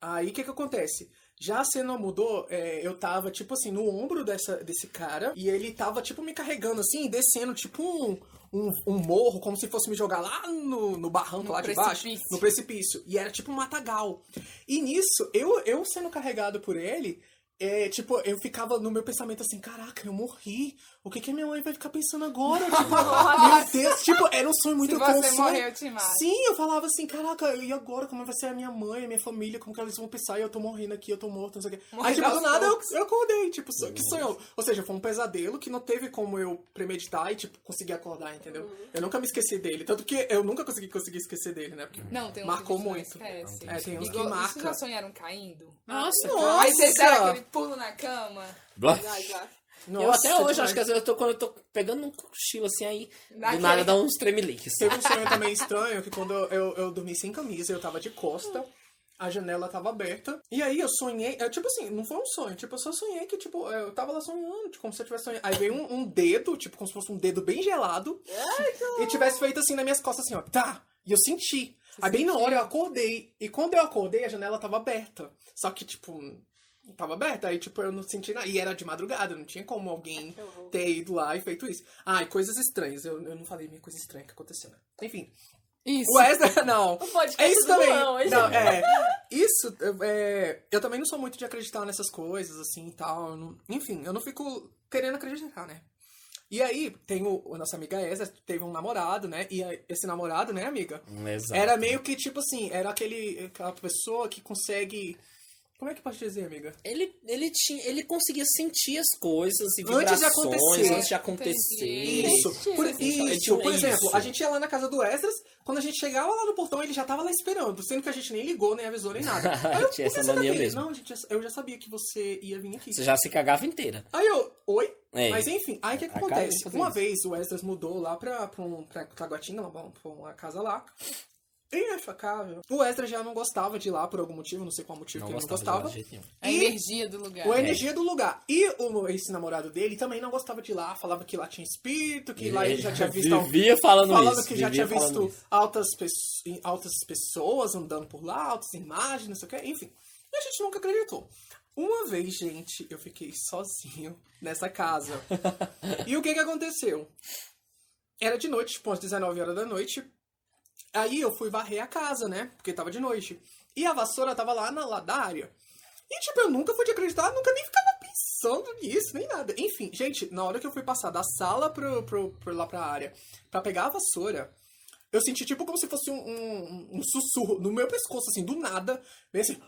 Aí o que que acontece? Já a cena mudou, é, eu tava, tipo assim, no ombro dessa, desse cara, e ele tava, tipo, me carregando assim, descendo, tipo, um, um, um morro, como se fosse me jogar lá no, no barranco No lá de baixo, precipício. no precipício. E era tipo um matagal. E nisso, eu, eu sendo carregado por ele, é, tipo, eu ficava no meu pensamento assim, caraca, eu morri. O que que a minha mãe vai ficar pensando agora? Tipo, meu Deus, tipo, era um sonho muito Se você consciente. morrer, eu te mato. Sim, eu falava assim, caraca, e agora como vai ser a minha mãe, a minha família, como que eles vão pensar, e eu tô morrendo aqui, eu tô morto, não sei o quê. Aí, tipo, do nada eu, eu acordei, tipo, que sonhou. Ou seja, foi um pesadelo que não teve como eu premeditar e, tipo, conseguir acordar, entendeu? Uhum. Eu nunca me esqueci dele, tanto que eu nunca consegui conseguir esquecer dele, né? Porque Não, tem uns Marcou que muito. gente não esquece. É, tem uns que Igual- marca. Vocês já sonharam caindo? Nossa, Nossa! Aí vocês deram aquele pulo na cama. Blá. Já, já. eu até hoje, demais. acho que às vezes eu tô, quando eu tô pegando um cochilo assim, aí Naquele- do nada dá uns tremeliques. Teve um sonho também estranho, que quando eu, eu, eu dormi sem camisa, eu tava de costa, a janela tava aberta. E aí eu sonhei, é, tipo assim, não foi um sonho, tipo, eu só sonhei que, tipo, eu tava lá sonhando, tipo, como se eu tivesse sonhando. Aí veio um, um dedo, tipo, como se fosse um dedo bem gelado, e tivesse feito assim nas minhas costas, assim, ó, tá. E eu senti. aí bem na hora eu acordei. E quando eu acordei, a janela tava aberta. Só que, tipo, tava aberta. Aí, tipo, eu não senti nada. E era de madrugada, não tinha como alguém horror. ter ido lá e feito isso. Ah, e coisas estranhas. Eu, eu não falei minha coisa estranha que aconteceu, né? Enfim. Isso. O Wesley, não. O podcast É isso também. João, hoje. Não, é. Isso, é, eu também não sou muito de acreditar nessas coisas, assim, e tal. eu não- enfim, eu não fico querendo acreditar, né? E aí, tem o, a nossa amiga Esa, teve um namorado, né? E a- esse namorado, né, amiga? Exato. Era meio que, tipo assim, era aquele, aquela pessoa que consegue... Como é que pode dizer, amiga? Ele, ele, tinha, ele conseguia sentir as coisas e Antes de acontecer. antes de acontecer. Isso. Por, isso. tinha Por isso. exemplo, a gente ia lá na casa do Esdras, quando a gente chegava lá no portão, ele já tava lá esperando, sendo que a gente nem ligou, nem avisou, nem nada. Aí eu, Tinha "Por que essa mania aqui?" mesmo. Não, gente, eu já sabia que você ia vir aqui. Você já se cagava inteira. Aí eu, oi? É. Mas enfim, aí o que, que acontece? Uma isso. vez o Esdras mudou lá pra, pra, um, pra Taguatinga, pra uma casa lá. E casa, o Esdras já não gostava de ir lá por algum motivo, não sei qual motivo Não que ele não gostava, nenhum. A E- energia do lugar. a energia do lugar. E o, esse namorado dele também não gostava de ir lá, falava que lá tinha espírito, que lá ele já tinha visto. Vivia falando, falando isso. que já tinha visto altas, pesso- altas pessoas andando por lá, altas imagens, não sei o que, enfim. E a gente nunca acreditou. Uma vez, gente, eu fiquei sozinho nessa casa. e o que que aconteceu? Era de noite, tipo, às 19 horas da noite. Aí eu fui varrer a casa, né? Porque tava de noite. E a vassoura tava lá na lá da área. E, tipo, eu nunca fui de acreditar, nunca nem ficava pensando nisso, nem nada. Enfim, gente, na hora que eu fui passar da sala pro, pro, pro lá pra área pra pegar a vassoura, eu senti, tipo, como se fosse um, um, um sussurro no meu pescoço, assim, do nada. Bem assim.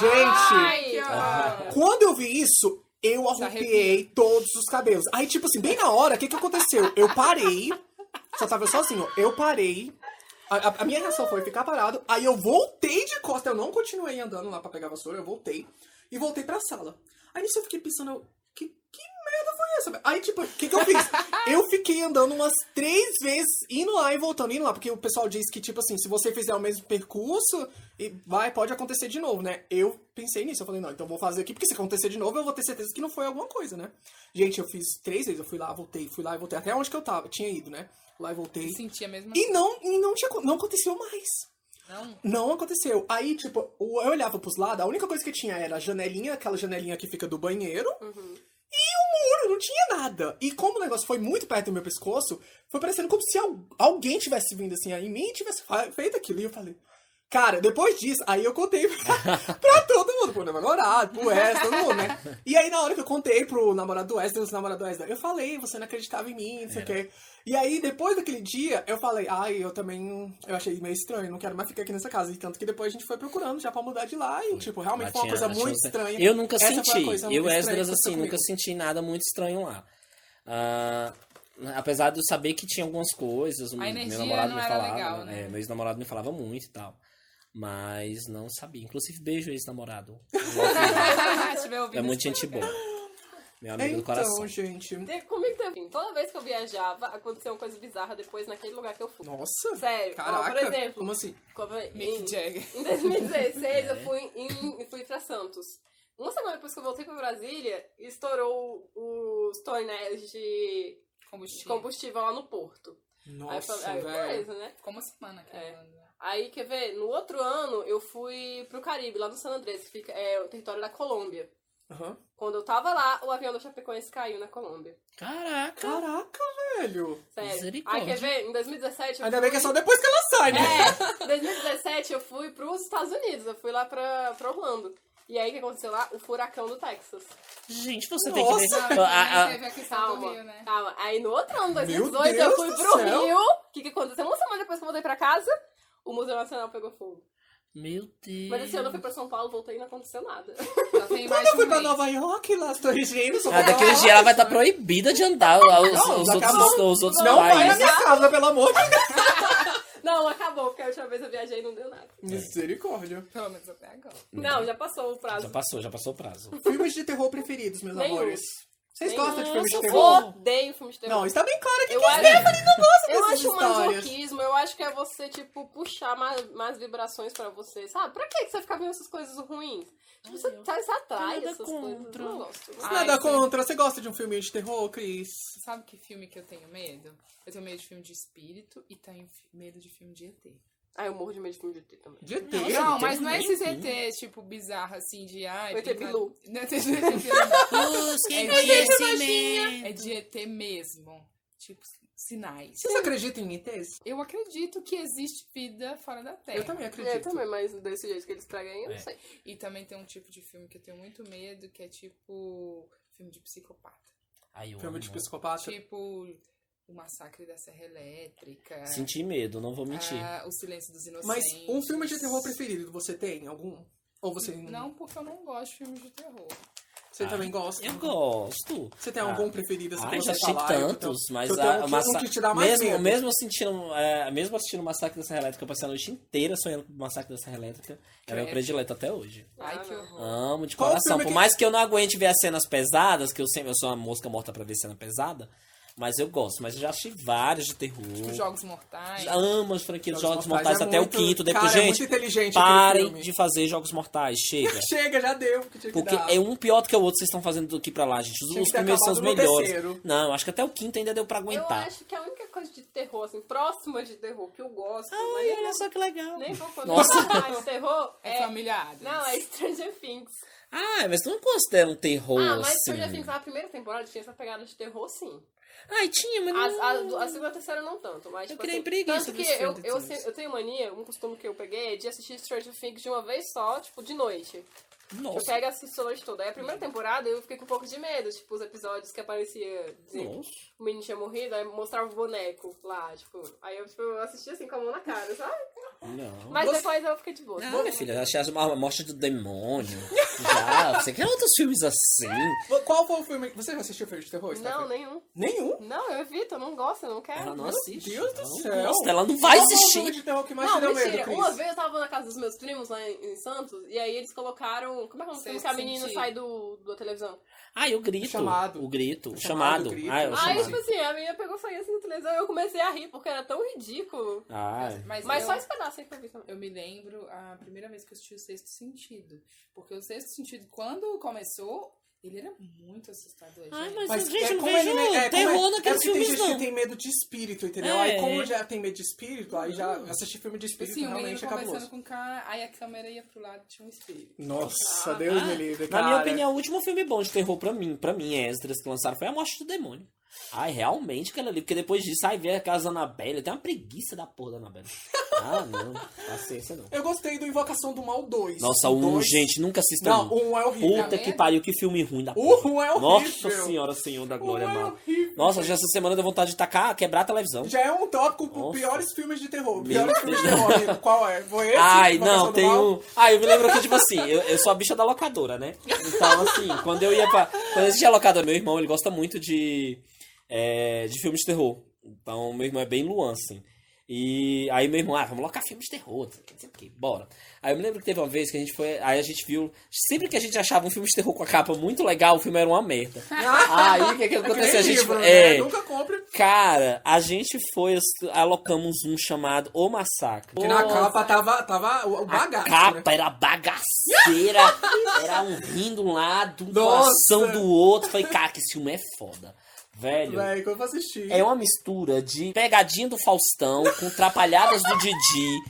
Gente! Ai, horror. Quando eu vi isso, eu arrupiei todos os cabelos. Aí, tipo assim, bem na hora, o que que aconteceu? Eu parei, só tava eu sozinho, eu parei. A, a- minha reação foi ficar parado. Aí eu voltei de costa, eu não continuei andando lá pra pegar a vassoura, eu voltei. E voltei pra sala. Aí nisso eu fiquei pensando, que, que merda foi essa? Aí, tipo, o que que eu fiz? eu fiquei andando umas três vezes, indo lá e voltando, indo lá. Porque o pessoal diz que, tipo assim, se você fizer o mesmo percurso, e vai, pode acontecer de novo, né? Eu pensei nisso, eu falei, não, então vou fazer aqui, porque se acontecer de novo, eu vou ter certeza que não foi alguma coisa, né? Gente, eu fiz três vezes, eu fui lá, voltei, fui lá e voltei, até onde que eu tava, tinha ido, né? Lá e voltei. Sentia mesmo. E não, e não, tinha, não aconteceu mais. Não. Não aconteceu. Aí, tipo, eu olhava pros lados, a única coisa que tinha era a janelinha, aquela janelinha que fica do banheiro, e o muro, não tinha nada. E como o negócio foi muito perto do meu pescoço, foi parecendo como se al- alguém tivesse vindo assim em mim e tivesse feito aquilo. E eu falei. Cara, depois disso, aí eu contei pra, pra todo mundo, pro meu namorado, pro Wesley, todo mundo, né? E aí, na hora que eu contei pro namorado do Wesley, os namorados do Wesley, eu falei, você não acreditava em mim, não sei o quê. E aí, depois daquele dia, eu falei, ai, eu também, eu achei meio estranho, não quero mais ficar aqui nessa casa. E tanto que depois a gente foi procurando já pra mudar de lá, e, tipo, realmente foi uma coisa muito estranha. Eu nunca Essa senti. coisa Eu, Esdras, assim, nunca senti nada muito estranho lá. Ah, apesar de eu saber que tinha algumas coisas, meu namorado não me era falava, legal, né? é, meu ex-namorado me falava muito e tal. Mas não sabia. Inclusive, beijo ex-namorado. É muito gente boa. Meu amigo do Então, coração. gente. Te- Comigo também. Toda vez que eu viajava, acontecia uma coisa bizarra depois naquele lugar que eu fui. Nossa. Sério. Ó, Caraca. por exemplo, Como assim? como em, Jagger. em 2016 eu fui, em, fui pra Santos. Uma semana depois que eu voltei pra Brasília, estourou os tonéis de Combustível. combustível lá no porto. aí eu Nossa, falei, aí, velho. beleza, né? Ficou uma semana aqui. É. Aí, quer ver, no outro ano eu fui pro Caribe, lá no San Andrés, que fica, é o território da Colômbia. Aham. Quando eu tava lá, o avião da Chapecoense caiu na Colômbia. Caraca. Caraca, velho. Sério. Aí, quer ver, em 2017 eu Ainda fui... bem que é só depois que ela sai, né? É, em 2017 eu fui pros Estados Unidos, eu fui lá pra, pra Orlando. E aí, o que aconteceu lá? O furacão do Texas. Gente, você Nossa. tem que ver. Não, A- a- teve a questão do Calma, Rio, né? calma. Aí, no outro ano, Meu 2018, eu fui do pro céu. Rio. O que que aconteceu? Uma semana depois que eu voltei pra casa, o Museu Nacional pegou fogo. Meu Deus. Mas esse ano eu fui pra São Paulo, voltei e não aconteceu nada. Já tem Quando mais eu fui um pra mês. Nova York, lá as torres gêmeas, Ah, daqui uns dias ela vai estar proibida de andar. Os, os, Não, os outros, pouco- os outros Não vai na países. minha casa, pelo amor de Deus. Não, acabou, porque a última vez eu viajei e não deu nada. Misericórdia. Pelo menos até agora. Não, já passou o prazo. Já passou, já passou o prazo. Filmes de terror preferidos, meus Nenhum. amores. Vocês gostam de filmes de terror? Odeio filme de terror. Não, está bem claro que Eu quem acho, Stephanie não gosta eu dessas acho um histórias. masoquismo, eu acho que é você, tipo, puxar mais, mais vibrações pra você, sabe? Pra que você fica vendo essas coisas ruins? Tipo, você, você atrai nada essas coisas. contra. Eu Não gosto. Nada Ai, contra. Você gosta de um filme de terror, Cris? Sabe que filme que eu tenho medo? Eu tenho medo de filme de espírito e tenho medo de filme de ET. Ah, eu morro de medo de filme de ET também. De ET? Não, mas não é esses nenhum. ET, tipo, bizarro, assim, de... Ai, O ET Bilu. Não é ET Bilu, não. quem É conhece de, é de ET mesmo. Tipo, sinais. Vocês acreditam em ETs? Eu acredito que existe vida fora da Terra. Eu também acredito. Eu também, mas desse jeito que eles pregam aí, eu não É. sei. E também tem um tipo de filme que eu tenho muito medo, que é tipo filme de psicopata. Ai, Filme de amo. psicopata. Tipo o Massacre da Serra Elétrica. Senti medo, não vou mentir. ah, o Silêncio dos Mas Inocentes. um filme de terror preferido, você tem algum? Ou você Não, porque eu não gosto de filmes de terror. Você Ah, também gosta? Eu gosto. Você tem Ah. algum preferido assim pra já falar? Eu tantos, tenho- mas a, um que- massa... um que te dá mais mesmo, medo. mesmo assistindo, é, mesmo assistindo o Massacre da Serra Elétrica, eu passei a noite inteira sonhando com o Massacre da Serra Elétrica. É meu predileto até hoje. Ai, Ah, que horror. Amo de Qual coração. Por que- mais que eu não aguente ver as cenas pesadas, que eu sempre eu sou uma mosca morta pra ver cena pesada, mas eu gosto. Mas eu já assisti vários de terror. Os Jogos Mortais. Amo as franquias de Jogos Mortais é até muito- o quinto. Depois, cara, é gente, muito inteligente aquele parem filme. de fazer Jogos Mortais. Chega. Chega, já deu. que tinha que Porque dar. é um pior do que o outro vocês estão fazendo daqui pra lá, gente. Os, os primeiros são os melhores. terceiro. Não, eu acho que até o quinto ainda deu pra Eu aguentar. acho que a única coisa de terror, assim, próxima de terror que eu gosto, Ai, mas olha só que legal. nem vou poder Nossa. falar de terror, É, é... Família Adams. Não, é Stranger Things. Ah, mas tu não considera um terror Ah, mas assim. Stranger Things na primeira temporada tinha essa pegada de terror, sim. Ai, tinha, mas A, não... a, a segunda e a terceira não tanto, mas Eu tipo criei assim, preguiça tanto que eu, eu, eu tenho mania, um costume que eu peguei é de assistir Stranger Things de uma vez só, tipo, de noite. Eu Nossa. pego e assisto a noite toda. Aí a primeira temporada eu fiquei com um pouco de medo, tipo, os episódios que aparecia dizendo Nossa. O menino tinha morrido, aí mostrava o boneco lá, tipo. Aí eu, tipo, assisti assim com a mão na cara, sabe? Não. Mas Você- depois eu fiquei de boa. Não, minha filha, achei a morte do demônio. Já, você quer outros filmes assim? Qual foi o filme? Você já assistiu filme de terror? Não, nenhum. Nenhum? Não, eu evito, eu não gosto, eu não quero. Ela não Meu assiste. Deus do Não céu. gosta, ela não vai Qual foi o filme assistir. de terror que mais Não, te deu mentira. medo? Uma vez eu tava na casa dos meus primos lá em, em Santos, e aí eles colocaram. Como é que é o filme que a menina sai do, da televisão? Ai, o grito. O chamado. O grito. O chamado. chamado, grito. Ai, o Aí, chamado. tipo assim, a menina pegou e assim na televisão e eu comecei a rir, porque era tão ridículo. Ai. Mas, Mas eu, só esse pedaço aí que eu vi também. eu me lembro a primeira vez que eu assisti o Sexto Sentido. Porque o Sexto Sentido, quando começou, ele era muito assustador. Ai, gente. mas, Mas gente, é não como vejo ele, é, terror é, é naqueles porque tem filmes, gente não. que tem medo de espírito, entendeu? É. Aí como já tem medo de espírito, aí já assistir filme de espírito Assim, menino realmente é conversando com o cara, aí a câmera ia pro lado tinha um espírito. Nossa, Deus Ah, me livre, Na cara. minha opinião, o último filme bom de terror pra mim, pra mim, Esdras, que lançaram, foi A Morte do Demônio. Ai, realmente aquela ali, porque depois disso, aí vê a casa da Annabelle, tem uma preguiça da porra da Annabelle. Ah, não, paciência não. Eu gostei do Invocação do Mal 2. Nossa, O um, dois- gente, nunca assista Não, um. um é horrível. Puta que vendo? pariu, que filme ruim da O porra. um é horrível. Nossa senhora, Senhor da Glória, Um é mano. Nossa, já essa semana deu vontade de tacar, quebrar a televisão. Já é um tópico Nossa. piores filmes de terror. Piores filmes de terror, amigo. Qual é? Foi esse? Ai, não, tem um. Ah, eu me lembro que, tipo assim, eu, eu sou a bicha da locadora, né? Então, assim, quando eu ia pra. Quando eu assistia a locadora, meu irmão, ele gosta muito de. é, de filmes de terror. Então, meu irmão é bem Luan, assim. E aí meu irmão, ah, vamos colocar filme de terror, não sei o que, bora. Aí eu me lembro que teve uma vez que a gente foi, aí a gente viu, sempre que a gente achava um filme de terror com a capa muito legal, o filme era uma merda. aí o que que aconteceu? A gente, livro, é, né? Nunca compre. cara, a gente foi, alocamos um chamado O Massacre. Que na capa tava, tava o o a bagaço, capa né? era bagaceira, era um rindo de um lado, um coração do outro. Falei, cara, que esse filme é foda. Velho, que eu vou assistir. é uma mistura de pegadinha do Faustão com trapalhadas do Didi,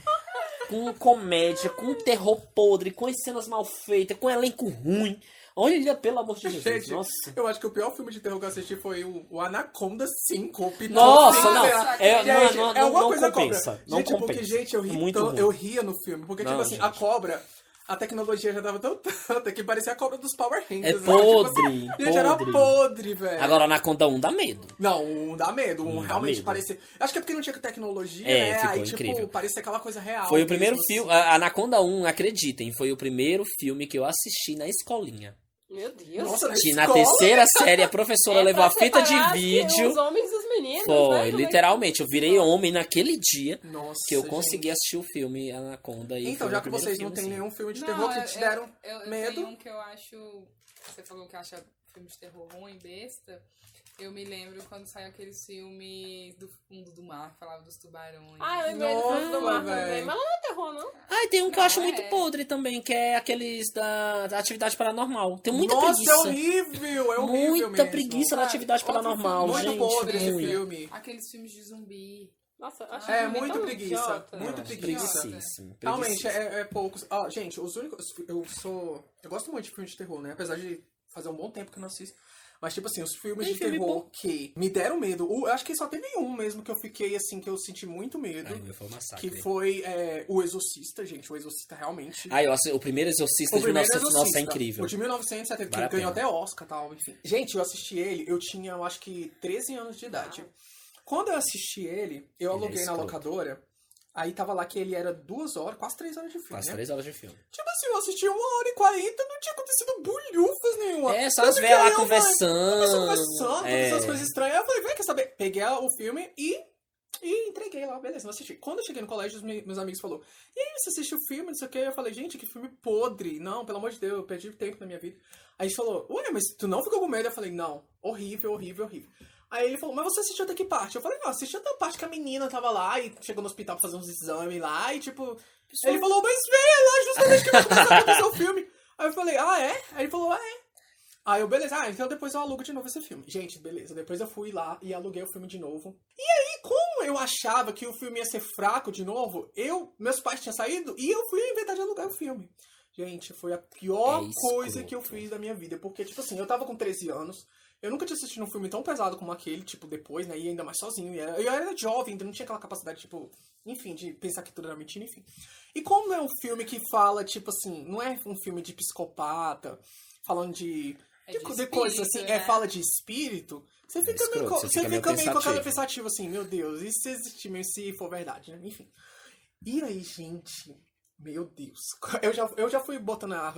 com comédia, com terror podre, com as cenas mal feitas, com elenco ruim. Olha, pelo amor de Jesus, Gente, nossa. eu acho que o pior filme de terror que eu assisti foi o, o Anaconda 5. o Nossa, cinco, não. É, não, Gente, não, é alguma não coisa compensa. cobra. Não gente, compensa. porque, gente, eu, ri Muito tão- ruim. eu ria no filme. Porque, tipo Não, assim, gente. a cobra, a tecnologia já tava tão tanta que parecia a cobra dos Power Rangers. É né? Tipo assim, podre, gente, era podre. podre, velho. Agora, Anaconda 1 dá medo. Não, um dá medo. Um Um realmente medo. parecia. Acho que é porque não tinha tecnologia, É, né? ficou Aí, tipo, incrível. parecia aquela coisa real. Foi o primeiro assim. filme. A Anaconda 1, acreditem, foi o primeiro filme que eu assisti na escolinha. Meu Deus. Nossa, na Que na terceira série a professora É levou a fita de vídeo. Os homens né? Foi, Como é literalmente. Eu virei homem naquele dia Nossa, que eu gente. consegui assistir o filme Anaconda. E Então, já que vocês não têm assim. nenhum filme de Não, terror que eu- te deram eu, eu, eu medo. tenho um que eu acho. Você falou que acha filme de terror ruim, besta. Eu me lembro quando saiu aqueles filmes do fundo do mar, que falava dos tubarões. Ah, eu lembrei do Nossa, fundo do mar também. Mas não é terror, não. Ah, e tem um que eu Não, acho muito é. podre também, que é aqueles da, da atividade paranormal. Tem muita Nossa, preguiça. é horrível, é horrível muita mesmo. preguiça na Ah, atividade paranormal, Muito gente. podre esse ruim. filme. Aqueles filmes de zumbi. Nossa, acho É, que filme muito tão preguiça, idiota. muito preguiça. Realmente, é, é poucos. Ó, gente, os únicos. Eu sou. Eu gosto muito de filme de terror, né? Apesar de fazer um bom tempo que eu não assisto. Mas, tipo assim, os filmes Tem de filme terror bom. que me deram medo. o- Eu acho que só teve um mesmo que eu fiquei assim, que eu senti muito medo. Ai, meu, foi um massacre. que foi é, O Exorcista, gente. O Exorcista realmente. Ah, o primeiro Exorcista O de primeiro 1900, nossa, é Exorcista, incrível. O de 1970, Vale que ganhou até Oscar e tal, enfim. Gente, eu assisti ele, eu tinha, eu acho que 13 anos de idade. Quando eu assisti ele, eu Ele é aluguei na escroto. locadora. Aí tava lá que ele era duas horas, quase três horas de filme. Quase né? três horas de filme. Tipo assim, eu assisti uma hora e quarenta, não tinha acontecido bulhufas nenhuma. É, só as velhas lá conversando. Conversando, é. essas coisas estranhas. Eu falei, vem, quer saber? Peguei o filme e, e entreguei lá, beleza, não assisti. Quando eu cheguei no colégio, meus amigos falaram, e aí, você assistiu o filme, não sei o quê? Eu falei, gente, que filme podre. Não, pelo amor de Deus, eu perdi tempo na minha vida. Aí ele falou, ué, mas tu não ficou com medo? Eu falei, não, horrível, horrível, horrível. Aí ele falou, mas você assistiu até que parte? Eu falei, não, assisti até a parte que a menina tava lá e chegou no hospital pra fazer uns exames lá e tipo. Ele falou, mas veja lá justamente que vai começar a acontecer o filme. Aí eu falei, ah, é? Aí ele falou, ah, é. Aí eu, beleza, ah, então depois eu alugo de novo esse filme. Gente, beleza. Depois eu fui lá e aluguei o filme de novo. E aí, como eu achava que o filme ia ser fraco de novo, eu, meus pais tinham saído e eu fui inventar de alugar o filme. Gente, foi a pior É coisa que eu fiz da minha vida. Porque, tipo assim, eu tava com 13 anos. Eu nunca tinha assistido um filme tão pesado como aquele, tipo, depois, né? E ainda mais sozinho. E era- eu era jovem, ainda não tinha aquela capacidade, tipo, enfim, de pensar que tudo era mentira, enfim. E como é um filme que fala, tipo assim, não é um filme de psicopata, falando de, É de, de de espírito, coisas assim, é, né? fala de espírito, você fica, meio, escroto, co- você você fica meio fica meio com aquela pensativo. pensativa assim, meu Deus, e se existir mesmo, se for verdade, né? Enfim. E aí, gente, meu Deus. Eu já, eu já fui botando a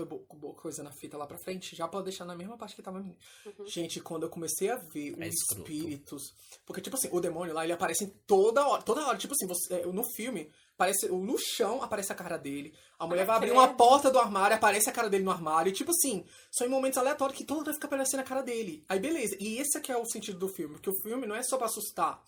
coisa na fita lá pra frente, já pra deixar na mesma parte que tava menina. Gente, quando eu comecei a ver É os escroto. espíritos. Porque, tipo assim, o demônio lá, ele aparece em toda hora. Toda hora, tipo assim, você, é, no filme, parece, no chão aparece a cara dele. A mulher Ai, vai abrir uma porta do armário, aparece a cara dele no armário. E, tipo assim, são em momentos aleatórios que toda hora fica aparecendo a cara dele. Aí, beleza. E esse aqui é o sentido do filme. Porque o filme não é só pra assustar.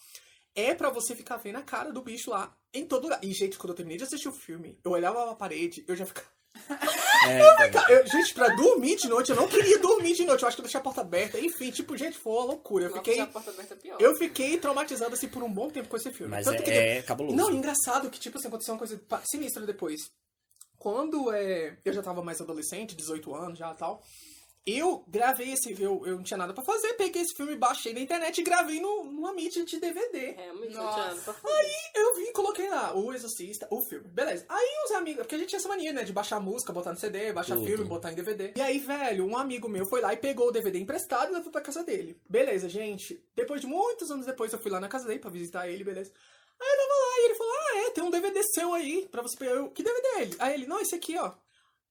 É pra você ficar vendo a cara do bicho lá em todo lugar. E, gente, quando eu terminei de assistir o filme, eu olhava pra parede, eu já ficava. É, Cara, eu- gente, pra dormir de noite, eu não queria dormir de noite. Eu acho que eu deixei a porta aberta. Enfim, tipo, gente, foi uma loucura. Eu fiquei. a porta aberta é pior. Eu fiquei traumatizado assim por um bom tempo com esse filme. mas Tanto que é, é cabuloso. Não, engraçado que, tipo assim, aconteceu uma coisa sinistra depois. Quando é, eu já tava mais adolescente, 18 anos já e tal, eu gravei esse. Eu, eu não tinha nada pra fazer, peguei esse filme, baixei na internet e gravei no, numa mídia de DVD. Nossa. tinha nada pra fazer. Eu vim e coloquei lá, o Exorcista, o filme. Beleza. Aí os amigos, porque a gente tinha essa mania, né, de baixar música, botar no CD, baixar Tudo. filme, botar em DVD. E aí, velho, um amigo meu foi lá e pegou o DVD emprestado e levou pra casa dele. Beleza, gente. Depois de muitos anos depois, eu fui lá na casa dele pra visitar ele, beleza. Aí eu tava lá e ele falou: Ah, é, tem um DVD seu aí pra você pegar. Eu, que DVD é ele? Aí ele, não, esse aqui, ó.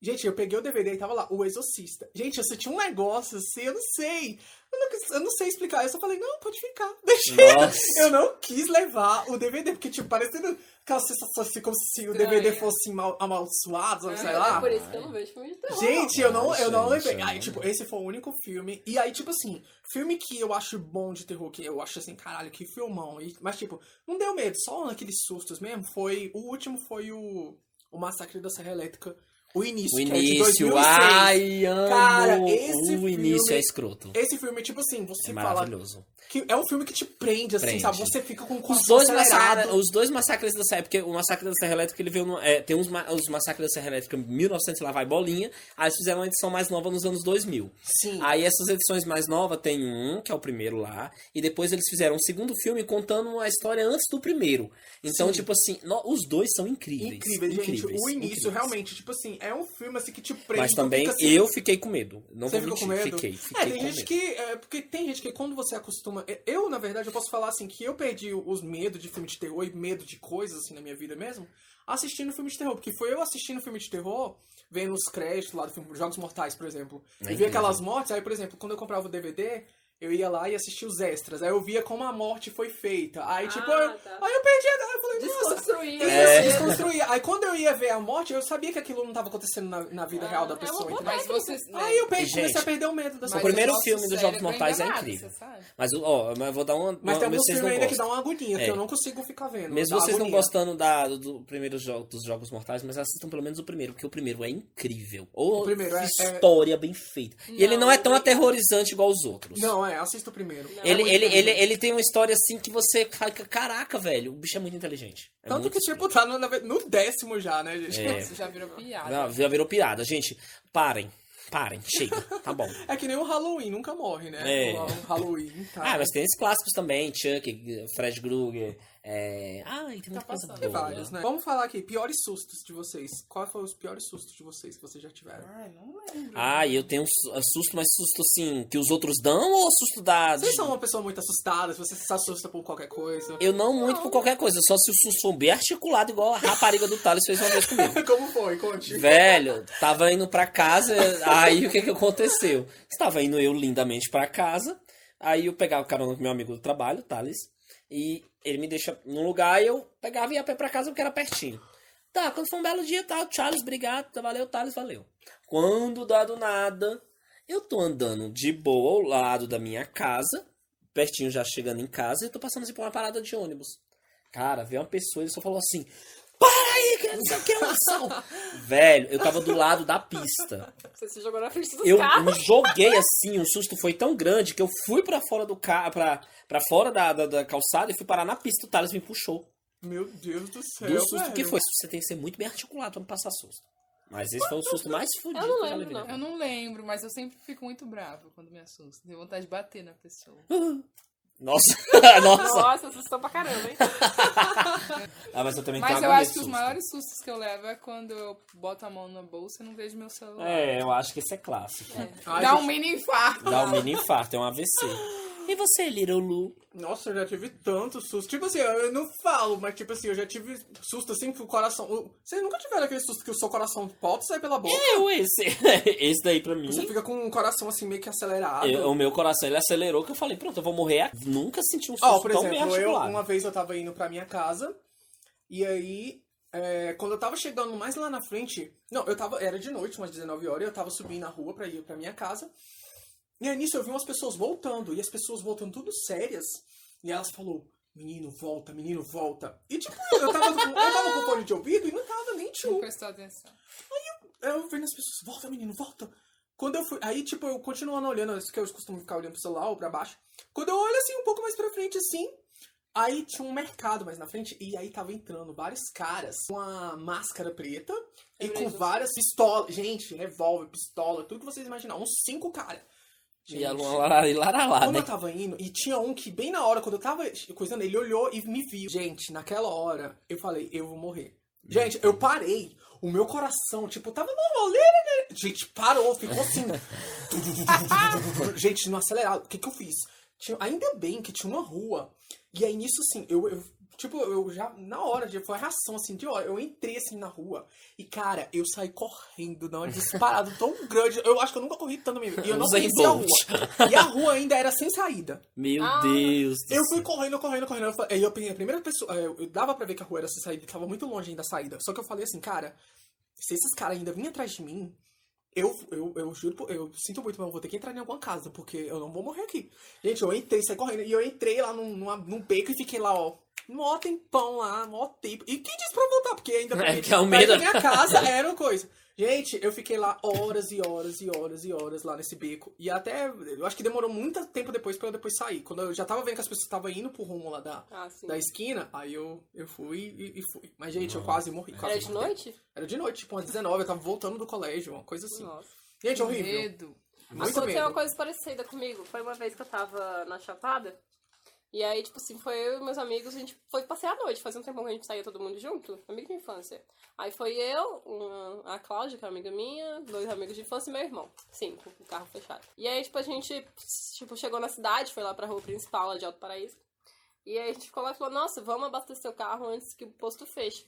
Gente, eu peguei o DVD e tava lá, O Exorcista. Gente, eu senti um negócio assim, eu não sei. Eu não, eu não sei explicar. Eu só falei, não, pode ficar. Deixei. Nossa. Eu não quis levar o DVD, porque, tipo, parecendo aquela sensação assim, como se o. DVD fosse mal, amaldiçoado, sei É lá. por isso que eu não vejo filme de terror. Gente, eu não, eu não levei. Aí, tipo, esse foi o único filme. E aí, tipo assim, filme que eu acho bom de terror, que eu acho assim, caralho, que filmão. E- mas, tipo, não deu medo, só naqueles sustos mesmo. Foi. O último foi o. O Massacre da Serra Elétrica. O início, O que é de início, 2006. ai, amo. Cara, esse o filme- início é escroto. Esse filme, tipo assim, você É fala. maravilhoso. Que é um filme que te prende, assim, Prende. sabe? Você fica com o Os dois, massacres, os dois massacres da Serra, porque o massacre da Serra Elétrica ele veio no, é, tem uns, os massacres da Serra Elétrica 1900 lá vai bolinha, aí eles fizeram uma edição mais nova nos anos 2000. Sim. Aí essas edições mais novas tem um, que é o primeiro lá, e depois eles fizeram um segundo filme contando a história antes do primeiro. Então, Sim. tipo assim, no- os dois são incríveis. Incrível, gente. incríveis, o início, incríveis. realmente, tipo assim, é um filme assim que te prende. Mas também assim, eu fiquei com medo. Não Você ficou mentir, com medo? fiquei, fiquei é, tem com gente medo. que. É, porque tem gente que quando você acostuma. Eu, na verdade, eu posso falar assim que eu perdi os medos de filme de terror e medo de coisas assim na minha vida mesmo, assistindo filme de terror. Porque foi eu assistindo filme de terror, vendo os créditos lá do filme Jogos Mortais, por exemplo. É e vi incrível. aquelas mortes, aí, por exemplo, quando eu comprava o DVD. Eu ia lá e assistia os extras. Aí eu via como a morte foi feita. Aí, tipo, Ah, eu, tá. aí eu perdi a. Aí eu falei, nossa, Desconstruir. É. desconstruir. Aí quando eu ia ver a morte, eu sabia que aquilo não estava acontecendo na, na vida Ah, real da é uma pessoa. entendeu? Mas vocês. né, Aí eu perdi, comecei a perder o medo dessa mas o primeiro filme dos Jogos Mortais é incrível. Mas, ó, mas eu vou dar uma. Mas uma tem alguns filmes ainda que dá uma agonia, que É. eu não consigo ficar vendo. Mesmo vocês não gostando da, do, do primeiro jogo, dos Jogos Mortais, mas assistam pelo menos o primeiro, porque o primeiro é incrível. Ou O primeiro é- história bem feita. E ele não é tão aterrorizante igual os outros. Não, é, assista o primeiro. Não. É Ele, muito ele, ele, ele tem uma história assim que você fica, caraca, velho, o bicho é muito inteligente. É Tanto muito que, tipo, tá no, no décimo já, né, gente? É. Isso já virou piada. Não, já virou piada. Gente, parem. Parem, chega, tá bom. É que nem o Halloween, nunca morre, né? É. O, o Halloween, tá? Ah, mas tem esses clássicos também, Chuck, Fred Krueger, é... Ah, e tem muita coisa passando. Tem boa. vários, né? Vamos falar aqui, piores sustos de vocês. Qual foi os piores sustos de vocês que vocês já tiveram? Ai, não lembro. Ah, e eu tenho um su- susto, mas susto assim, que os outros dão ou susto da... Vocês são uma pessoa muito assustada, se você se assusta por qualquer coisa. Eu não muito por qualquer coisa, só se o susto for bem articulado, igual a rapariga do Thales fez uma vez comigo. Como foi? Conte. Velho, tava indo pra casa, aí o que que aconteceu? Estava indo eu lindamente pra casa, aí eu pegava o carona com meu amigo do trabalho, Thales, e ele me deixa num lugar e eu pegava e ia pra casa porque era pertinho. Tá, quando foi um belo dia, tá, Charles, obrigado, tá, valeu, Thales, valeu. Quando dá do nada, eu tô andando de boa ao lado da minha casa, pertinho já chegando em casa, e tô passando assim por uma parada de ônibus. Cara, veio uma pessoa e só falou assim: Para aí, que não sei o que é uma ação. Velho, eu tava do lado da pista. Você se jogou na frente dos Eu carros. me joguei assim, o susto foi tão grande que eu fui pra fora do carro, pra, pra fora da, da, da calçada e fui parar na pista. O Thales me puxou. Meu Deus do céu. Do susto velho. que foi. Você tem que ser muito bem articulado pra não passar susto. Mas esse foi o susto mais fudido Eu não eu lembro, levei. Eu não lembro, mas eu sempre fico muito bravo quando me assusto. Tenho vontade de bater na pessoa. Nossa, nossa. Nossa, assustou pra caramba, hein? Ah, mas eu também Mas eu acho que os maiores sustos que eu levo é quando eu boto a mão na bolsa e não vejo meu celular. É, eu acho que esse é clássico. Ai, Dá um gente, mini infarto. Dá um mini infarto, é um AVC. E você, Little Lu? Nossa, eu já tive tanto susto. Tipo assim, eu não falo, mas tipo assim, eu já tive susto assim que o coração. Vocês nunca tiveram aquele susto que o seu coração pode sair pela boca? Eu, esse. Esse daí pra mim. Você fica com o coração assim meio que acelerado. eu- o meu coração ele acelerou que eu falei, pronto, eu vou morrer. Nunca senti um susto Ó, por tão bem exemplo, eu uma vez eu tava indo pra minha casa e aí é, quando eu tava chegando mais lá na frente, não, eu tava era de noite, umas 19 horas, eu tava subindo na rua pra ir pra minha casa. E aí nisso eu vi umas pessoas voltando e as pessoas voltando tudo sérias e elas falou: "Menino, volta, menino, volta". E tipo, eu tava com, eu tava com fone de ouvido e não tava nem Não tio. prestou atenção. Eu vendo as pessoas, volta, menino, volta. Quando eu fui. Aí, tipo, eu continuando olhando, isso que eu costumo ficar olhando pro celular ou pra baixo. Quando eu olho assim, um pouco mais pra frente, assim. Aí tinha um mercado mais na frente, e aí tava entrando vários caras com uma máscara preta e Lembrei com várias pistolas. Gente, revólver, pistola, tudo que vocês imaginarem. Uns cinco caras. E a Lula laralá, Como né? eu tava indo, e tinha um que bem na hora, quando eu tava coisando, ele olhou e me viu. Gente, naquela hora, eu falei, eu vou morrer. Gente, eu parei. O meu coração, tipo, tava normal. lê, lê, lê. Gente, parou, ficou assim. Gente, no acelerado. O que que eu fiz? Tinha- ainda bem que tinha uma rua. E aí, nisso, assim, eu, eu Tipo, eu já, na hora, já foi a reação, assim, de hora. Eu entrei, assim, na rua. E, cara, eu saí correndo, não, disparado tão grande. Eu acho que eu nunca corri tanto mesmo. E eu não conhecia a rua. E a rua ainda era sem saída. Meu Ah. Deus Eu fui correndo, correndo, correndo. Aí eu peguei a primeira pessoa. Eu, eu dava pra ver que a rua era sem saída, tava muito longe ainda da saída. Só que eu falei assim, cara, se esses caras ainda vinham atrás de mim, eu, eu, eu juro, eu sinto muito, mas eu vou ter que entrar em alguma casa, porque eu não vou morrer aqui. Gente, eu entrei, saí correndo, e eu entrei lá num, numa- num beco e fiquei lá, ó. Mó tempão lá, mó tempo. E quem disse pra eu voltar? Porque ainda É, que é o medo. pra minha casa era uma coisa. Gente, eu fiquei lá horas e horas e horas e horas lá nesse beco. E até, eu acho que demorou muito tempo depois pra eu depois sair. Quando eu já tava vendo que as pessoas estavam indo pro rumo lá da, Ah, da esquina, aí eu, eu fui e, e fui. Mas, gente, eu quase morri. Quase Era de morri. noite? Era de noite, tipo, umas 19, eu tava voltando do colégio, uma coisa assim. Nossa. Gente, horrível. Medo. Muito Aconteceu medo. uma coisa parecida comigo. Foi uma vez que eu tava na Chapada. E aí, tipo assim, foi eu e meus amigos, a gente foi passear à noite. Fazia um tempo que a gente saía todo mundo junto. Amigo de infância. Aí foi eu, uma- a Cláudia, que é uma amiga minha, dois amigos de infância e meu irmão. Cinco, o carro fechado. E aí, tipo, a gente, tipo, chegou na cidade, foi lá pra rua principal, lá de Alto Paraíso. E aí a gente ficou lá e falou, nossa, vamos abastecer o carro antes que o posto feche.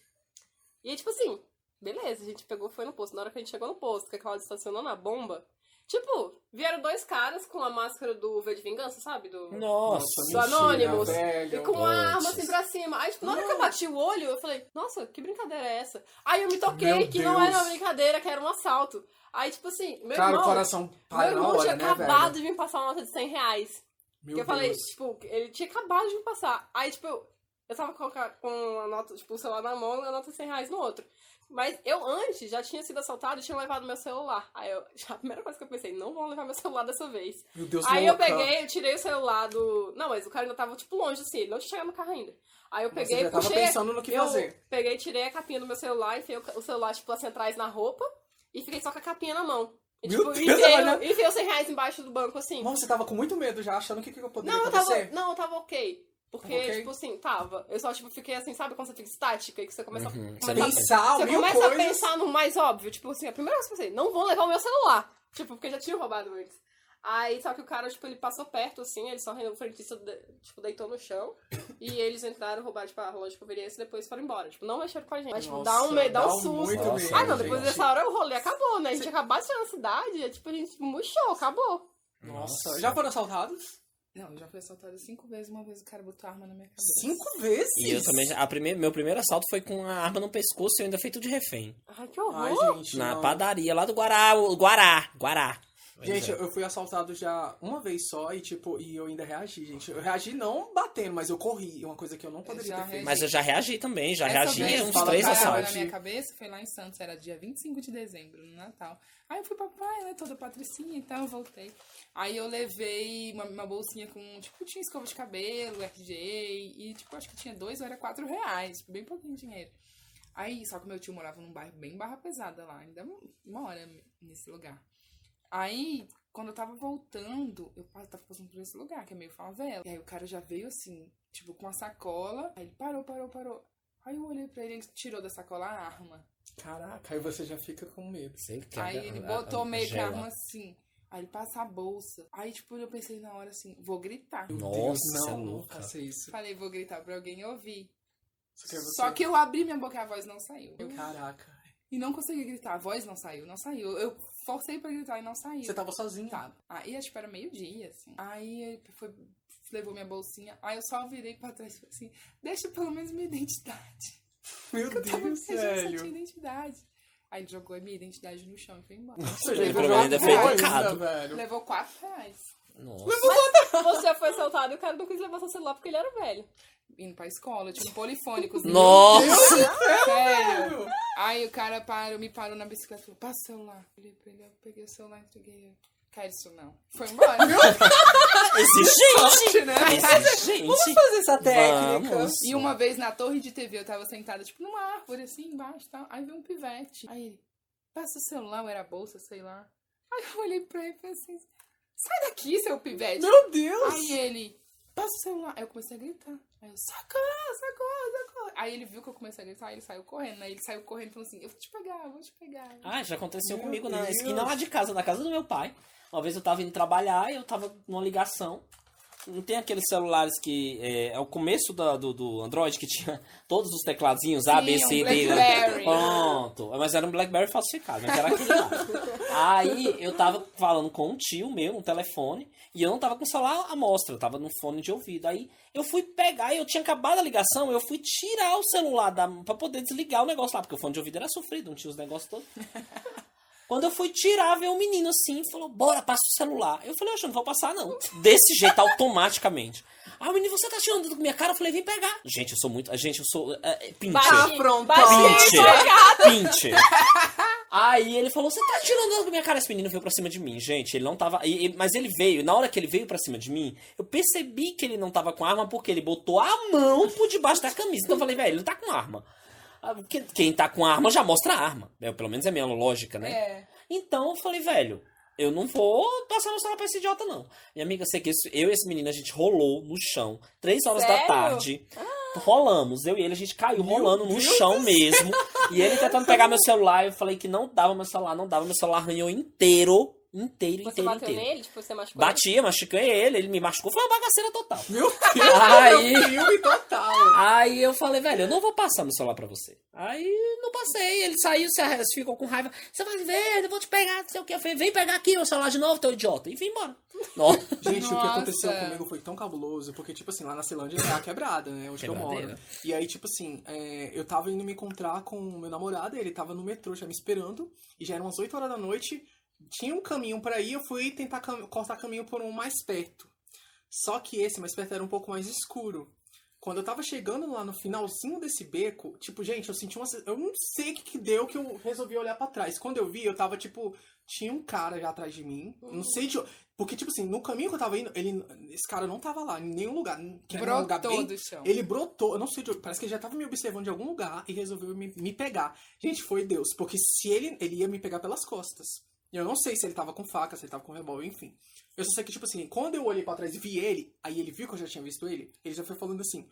E aí, tipo assim, beleza, a gente pegou, foi no posto. Na hora que a gente chegou no posto, que a Cláudia estacionou na bomba, tipo, vieram dois caras com a máscara do V de Vingança, sabe? Do... Nossa. Do Anonymous. E com uma arma assim pra cima. Aí, tipo, na hora que eu bati o olho, eu falei, nossa, que brincadeira é essa? Aí eu me toquei Meu que não Deus. era uma brincadeira, que era um assalto. Aí, tipo assim, meu Cara, irmão. o coração Meu para na irmão tinha né, acabado velho? de me passar uma nota de 100 reais. Meu que eu falei, tipo, ele tinha acabado de me passar. Aí, tipo, eu, eu tava com, a- com a nota, tipo, o celular na mão e a nota de 100 reais no outro. Mas eu antes já tinha sido assaltado e tinha levado meu celular. Aí eu, já, a primeira coisa que eu pensei, não vão levar meu celular dessa vez. Meu Deus, Aí eu peguei, eu tirei o celular do. Não, mas o cara ainda tava, tipo, longe, assim, ele não tinha chegado no carro ainda. Aí eu Você peguei, já tava puxei. pensando no que eu fazer. peguei, tirei a capinha do meu celular, enfiei o o celular, tipo, assim atrás na roupa e fiquei só com a capinha na mão. E, Meu tipo, Deus, enfiei, olha. enfiei os 100 reais embaixo do banco, assim. Nossa, você tava com muito medo já, achando que, que eu poderia Não, eu tava, não, eu tava ok. Porque, Tava ok? tipo assim, tava. Eu só, tipo, fiquei assim, sabe quando você fica estática e que você começa, Uhum, a, você começa a- Pensar você mil começa a coisas. pensar no mais óbvio. Tipo assim, a primeira coisa que eu pensei, não vão levar o meu celular. Tipo, porque já tinham roubado antes. Aí, só que o cara, tipo, ele passou perto, assim, ele só o frentista, tipo, deitou no chão. e eles entraram, roubaram, tipo, a loja de conveniência e depois foram embora. Tipo, não mexeram com a gente. Mas, tipo, dá um Nossa, medo, dá dá um susto. Nossa, Ah, não, depois gente. dessa hora o rolê acabou, né? A gente acabou de chegar na cidade, é, tipo, a gente murchou, acabou. Nossa, já foram assaltados? Não, eu já fui assaltada cinco vezes. Uma vez o cara botou a arma na minha cabeça. Cinco vezes? E eu também, a primeir, meu primeiro assalto foi com a arma no pescoço e eu ainda feito de refém. Ai, que horror. Ai, gente. Na não. padaria lá do Guará, o- Guará, Guará. Gente, é. eu fui assaltado já uma vez só e, tipo, e eu ainda reagi, gente. Eu reagi não batendo, mas eu corri. Uma coisa que eu não poderia ter feito. Mas eu já reagi também, já Essa reagi vez, uns fala três assaltos. na minha cabeça foi lá em Santos, era dia 25 de dezembro, no Natal. Aí eu fui pra praia, né, toda patricinha e tal, eu voltei. Aí eu levei uma, uma bolsinha com, tipo, tinha escova de cabelo, RG, e, tipo, acho que tinha dois ou era quatro reais, tipo, bem pouquinho dinheiro. Aí, só que meu tio morava num bairro bem barra pesada lá, ainda mora nesse lugar. Aí, quando eu tava voltando, eu tava passando por esse lugar, que é meio favela. E aí o cara já veio assim, tipo, com a sacola. Aí ele parou, parou, parou. Aí eu olhei pra ele, ele tirou da sacola a arma. Caraca, aí você já fica com medo. Sei que Aí ele a- a- botou meio que a arma assim. Aí ele passa a bolsa. Aí, tipo, eu pensei na hora assim, vou gritar. Meu Nossa, Deus, é não, não faça isso. Falei, vou gritar pra alguém ouvir. Só que você- Só que eu abri minha boca e a voz não saiu. Caraca. E não consegui gritar, a voz não saiu, não saiu. Eu forcei pra gritar e não saiu. Você tava sozinho. Tava. Aí acho que era meio-dia, assim. Aí ele foi, levou minha bolsinha. Aí eu só virei pra trás e falei assim: deixa pelo menos minha identidade. Meu Eu tava Deus, só tinha identidade. Aí ele jogou a minha identidade no chão e foi embora. Você Ele levou menos quatro foi reais educado. ainda, velho. Levou 4 reais. Nossa. Você já foi assaltado e o cara não quis levar seu celular porque ele era velho. Indo pra escola, eu tinha um polifônico. Nossa! Sério. Aí o cara parou, me parou na bicicleta e falou: passa o celular. Eu peguei o celular e entreguei. Quer isso não. Foi embora. Exigente! né? Exigente! Vamos fazer essa técnica. Vamos. E uma vez na torre de TV, eu tava sentada, tipo, numa árvore, assim, embaixo e tal. Aí veio um pivete. Aí ele, passa o celular, ou era a bolsa, sei lá. Aí eu olhei pra ele e falei assim, sai daqui, seu pivete. Meu Deus! Aí ele, passa o celular. Aí eu comecei a gritar. Aí eu, socorro, socorro, socorro. Aí ele viu que eu comecei a gritar, aí ele saiu correndo. Aí ele saiu correndo e falou assim, eu vou te pegar, eu vou te pegar. Ah, já aconteceu Meu comigo na Deus. esquina lá de casa, na casa do meu pai. Uma vez eu tava indo trabalhar e eu tava numa ligação. Não tem aqueles celulares que. É, é o começo da- do, do Android que tinha todos os tecladinhos A, B, Sim, um C, D. né? Pronto. Mas era um Blackberry falsificado, mas era aquele lá. Aí eu tava falando com um tio meu no telefone e eu não tava com o celular à mostra, eu tava no fone de ouvido. Aí eu fui pegar e eu tinha acabado a ligação, eu fui tirar o celular da, pra poder desligar o negócio lá, porque o fone de ouvido era sofrido, não tinha os negócios todos. Quando eu fui tirar, veio um menino assim e falou: Bora, passa o celular. Eu falei: Oxe, eu não vou passar não. Desse jeito, automaticamente. O menino, você tá tirando da minha cara? Eu falei: Vem pegar. Gente, eu sou muito. Gente, eu sou. É, é. Baixinho, pronto. Pincher. Pincher. Aí ele falou: Você tá tirando da minha cara? Esse menino veio pra cima de mim, gente. Ele não tava. e- e- Mas ele veio. Na hora que ele veio pra cima de mim, eu percebi que ele não tava com arma porque ele botou a mão por debaixo da camisa. Então eu falei: Velho, ele não tá com arma. Ah, que- Quem tá com arma já mostra a arma. É, pelo menos é a minha lógica, né? É. Então eu falei, velho, eu não vou passar meu celular pra esse idiota, não. Minha amiga, sei que esse- eu e esse menino, a gente rolou no chão, três horas da Sério? tarde. Rolamos, eu e ele, a gente caiu rolando no chão mesmo. E ele tentando pegar meu celular, eu falei que não dava meu celular, não dava, meu celular arranhou inteiro, inteiro, Você inteiro, bateu inteiro. nele? Tipo, você machucou ele? Batia, machuquei ele, ele me machucou, foi uma bagaceira total. Meu Deus, Aí- é um filme total. Aí eu falei, velho, eu não vou passar meu celular pra você. Aí não passei, ele saiu, se arre- ficou com raiva. Você vai ver, eu vou te pegar, não sei o que. Eu falei, vem pegar aqui meu celular de novo, teu idiota. E vim embora. Nossa. Gente, o que Nossa. aconteceu comigo foi tão cabuloso, porque, tipo assim, lá na Ceilândia é a quebrada, né? Onde que eu moro. E aí, tipo assim, é, eu tava indo me encontrar com o meu namorado, ele tava no metrô já me esperando, e já eram umas 8 horas da noite. Tinha um caminho pra ir, eu fui tentar cam- cortar caminho por um mais perto. Só que esse mais perto era um pouco mais escuro. Quando eu tava chegando lá no finalzinho desse beco, tipo, gente, eu senti uma. Eu não sei o que, que deu que eu resolvi olhar pra trás. Quando eu vi, eu tava, tipo, tinha um cara já atrás de mim. Não sei de. Porque, tipo assim, no caminho que eu tava indo, ele, esse cara não tava lá, em nenhum lugar. Que era um lugar Brotou bem, do chão. ele brotou, eu não sei de onde, parece que ele já tava me observando de algum lugar e resolveu me, me pegar. Gente, foi Deus, porque se ele, ele ia me pegar pelas costas. Eu não sei se ele tava com faca, se ele tava com revólver, enfim. Eu só sei que, tipo assim, quando eu olhei pra trás e vi ele, aí ele viu que eu já tinha visto ele, ele já foi falando assim,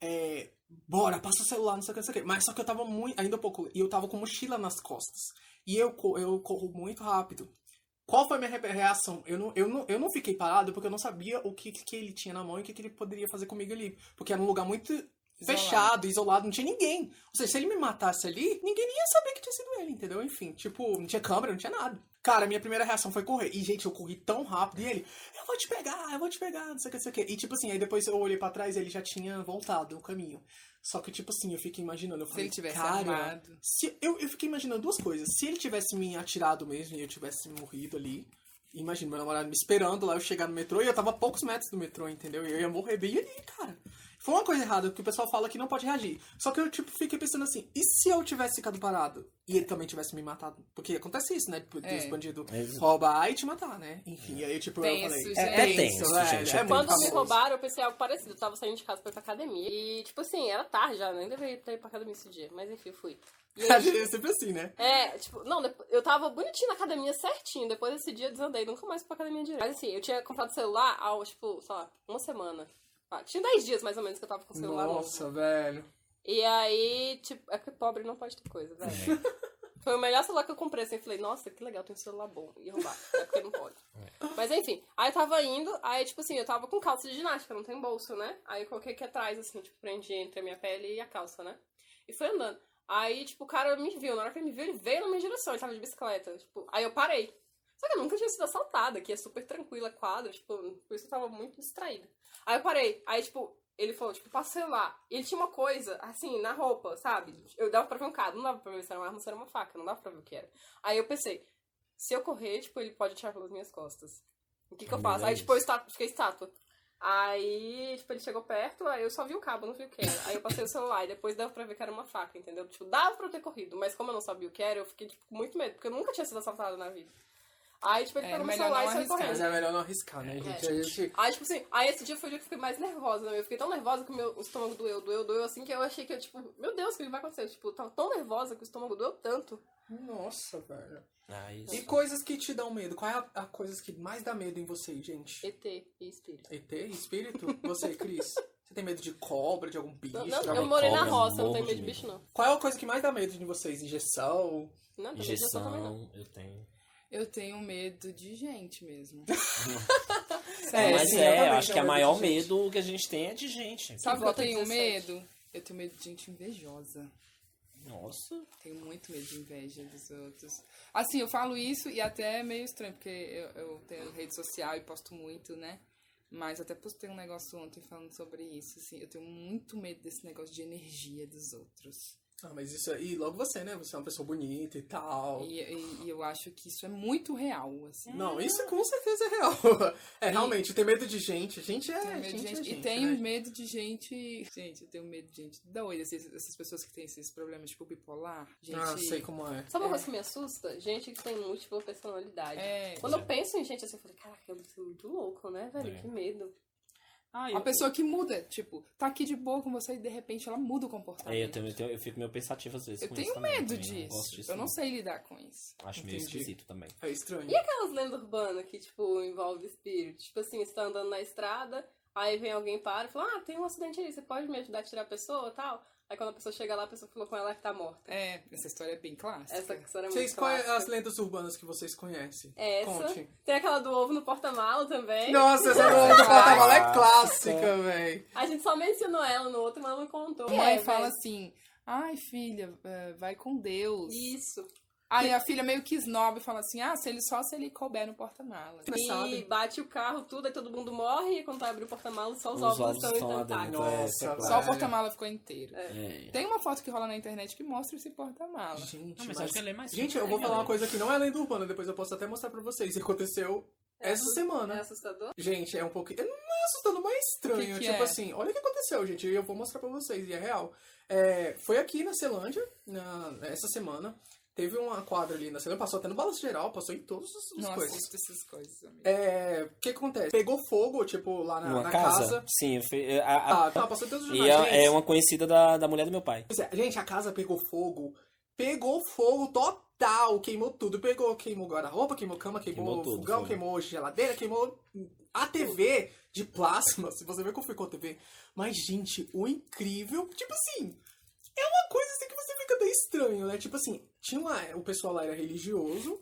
é, bora, passa o celular, não sei o que, não sei o que. Mas só que eu tava muito, ainda um pouco, e eu tava com mochila nas costas. E eu, eu corro muito rápido. Qual foi a minha re- reação? Eu não, eu, não, eu não fiquei parado porque eu não sabia o que, que ele tinha na mão e o que, que ele poderia fazer comigo ali. Porque era um lugar muito fechado, isolado, não tinha ninguém. Ou seja, se ele me matasse ali, ninguém ia saber que tinha sido ele, entendeu? Enfim, tipo, não tinha câmera, não tinha nada. Cara, minha primeira reação foi correr. E, gente, eu corri tão rápido. E ele, eu vou te pegar, eu vou te pegar, não sei o que, não sei o que. E, tipo assim, aí depois eu olhei pra trás e ele já tinha voltado o caminho. Só que, tipo assim, eu fiquei imaginando. Eu Se falei, ele tivesse cara, armado. se, eu, eu fiquei imaginando duas coisas. Se ele tivesse me atirado mesmo e eu tivesse morrido ali, imagina meu namorado me esperando lá, eu chegar no metrô e eu tava a poucos metros do metrô, entendeu? E eu ia morrer bem ali, cara. Foi uma coisa errada, porque o pessoal fala que não pode reagir. Só que eu, tipo, fiquei pensando assim, e se eu tivesse ficado parado e ele também tivesse me matado? Porque acontece isso, né? É. Os bandidos É. roubar e te matar, né? Enfim, aí, tipo, eu Tenso, falei... gente. É, é tenso, velho, gente. É é Quando me roubaram, eu pensei algo parecido. Eu tava saindo de casa pra ir pra academia. E, tipo assim, era tarde já, nem deveria ter ido pra academia esse dia. Mas enfim, fui. E A aí, gente é sempre assim, né? É, tipo, não, eu tava bonitinho na academia certinho. Depois desse dia eu desandei, nunca mais fui pra academia direito. Mas assim, eu tinha comprado celular há, tipo, sei lá, uma semana. Ah, tinha 10 dias mais ou menos que eu tava com o celular novo. Nossa, velho. E aí, tipo, é porque pobre não pode ter coisa, velho. Foi o melhor celular que eu comprei, assim, falei, nossa, que legal, tem um celular bom. E roubar. É porque não pode. Mas enfim, aí eu tava indo, aí, tipo assim, eu tava com calça de ginástica, não tem bolso, né? Aí eu coloquei aqui atrás, assim, tipo, prendi entre a minha pele e a calça, né? E foi andando. Aí, tipo, o cara me viu, na hora que ele me viu, ele veio na minha direção, ele tava de bicicleta, tipo, aí eu parei. Só que eu nunca tinha sido assaltada, aqui é super tranquila a quadra, tipo, por isso eu tava muito distraída. Aí eu parei, aí, tipo, ele falou, tipo, passei lá. E ele tinha uma coisa, assim, na roupa, sabe? Eu dava pra ver um cado, não dava pra ver se era uma arma ou se era uma faca, não dava pra ver o que era. Aí eu pensei, se eu correr, tipo, ele pode atirar pelas minhas costas. O que que eu faço? Aí, tipo, eu está- fiquei estátua. Aí, tipo, ele chegou perto, aí eu só vi o cabo, não vi o que era. Aí eu passei o celular e depois dava pra ver que era uma faca, entendeu? Tipo, dava pra eu ter corrido, mas como eu não sabia o que era, eu fiquei, tipo, com muito medo, porque eu nunca tinha sido assaltada na vida. Aí, tipo, ele É, pegou meu melhor celular não e saiu arriscar. correndo. Mas é melhor não arriscar, né, gente? É. A gente... Aí, tipo assim, aí esse dia foi o dia que eu fiquei mais nervosa, né? Eu fiquei tão nervosa que o meu estômago doeu, doeu, doeu, assim, que eu achei que eu, tipo, meu Deus, o que vai acontecer? Tipo, eu tava tão nervosa que o estômago doeu tanto. Nossa, velho. Ah, isso. E coisas que te dão medo? Qual é a, a coisa que mais dá medo em vocês, gente? ET e espírito. ET? Espírito? Você, Cris? Você tem medo de cobra, de algum bicho? Não, não, eu morei na cobra, roça, não tenho medo de bicho, não. Qual é a coisa que mais dá medo de vocês? Injeção? Não, também injeção também não. Injeção, eu tenho. Eu tenho medo de gente mesmo. É, Mas sim, é, eu acho que o maior medo que a gente tem é de gente. Sabe o que eu tenho 17. medo? Eu tenho medo de gente invejosa. Nossa. Tenho muito medo de inveja dos outros. Assim, eu falo isso e até é meio estranho, porque eu, eu tenho rede social e posto muito, né? Mas até postei um negócio ontem falando sobre isso. Assim, eu tenho muito medo desse negócio de energia dos outros. Ah, mas isso aí, logo você, né? Você é uma pessoa bonita e tal. E, e- e eu acho que isso é muito real, assim. Não, isso com certeza é real. É, realmente, ter medo de gente. Gente é. Medo de gente, é gente- gente, e tenho né? medo de gente. Gente, eu tenho medo de gente doida. Essas, essas pessoas que têm esses problemas, tipo bipolar. Gente. Ah, sei como é. Sabe uma É. coisa que me assusta? Gente que tem múltipla personalidade. É. Quando eu penso em gente assim, eu falei, caraca, eu sou muito louco, né, velho? É. Que medo. Ah, Uma pessoa que muda, tipo, tá aqui de boa com você e de repente ela muda o comportamento. É, eu, tenho, eu, tenho- eu fico meio pensativo às vezes. Eu com tenho medo também, gosto disso. disso, Eu não sei lidar com isso. Acho meio Entendi. esquisito também. É estranho. E aquelas lendas urbanas que, tipo, envolve espírito? Tipo assim, você tá andando na estrada, aí vem alguém para e fala, ah, tem um acidente ali, você pode me ajudar a tirar a pessoa e tal? Aí quando a pessoa chega lá, a pessoa falou com ela que tá morta. É, essa história é bem clássica. Essa história é Vocês, muito é clássica. as lendas urbanas que vocês conhecem? Essa. Conte. Tem aquela do ovo no porta-mala também. Nossa, essa do do porta-mala é clássica, véi. A gente só mencionou ela no outro, mas ela não contou. Mãe É, fala velho. assim: ai, filha, eh, vai com Deus. Isso. Aí a filha meio que esnoba e fala assim: ah, se ele só se ele couber no porta-mala. Mas E sabe? bate o carro, tudo, aí todo mundo morre, e quando vai abrir o porta-mala, só os, Os ovos, ovos estão intactos. é, Nossa, é claro. Só o porta-mala ficou inteiro. É. Tem uma foto que rola na internet que mostra esse porta-mala. Gente, Ah, mas mas- acho que ela é mais Gente, eu vou falar uma coisa que não é lenda urbana, depois eu posso até mostrar pra vocês. Aconteceu essa É semana. assustador? Gente, é um pouquinho. Não é assustando, mas é estranho. Que que tipo é? assim, olha o que aconteceu, gente. Eu vou mostrar pra vocês, e é real. É, foi aqui na Celândia, na, essa semana. Teve uma quadra ali na Celândia, passou até no balanço geral, passou em todas as, as Não coisas. assisto essas coisas, amigo. É, o que acontece? Pegou fogo, tipo, lá na, na casa? casa. Sim, a- a- Ah, tá, passou em todos os e jornais. é, é uma conhecida da, da mulher do meu pai. É, Gente, a casa pegou fogo. Pegou fogo total. Queimou tudo. Pegou, queimou guarda-roupa, queimou cama, queimou, Queimou tudo, fogão, foi. queimou geladeira, queimou a TV de plasma. Se você ver como ficou a TV. Mas, gente, o incrível. Tipo assim. É uma coisa assim que você fica até estranho, né? Tipo assim, tinha uma, o pessoal lá era religioso.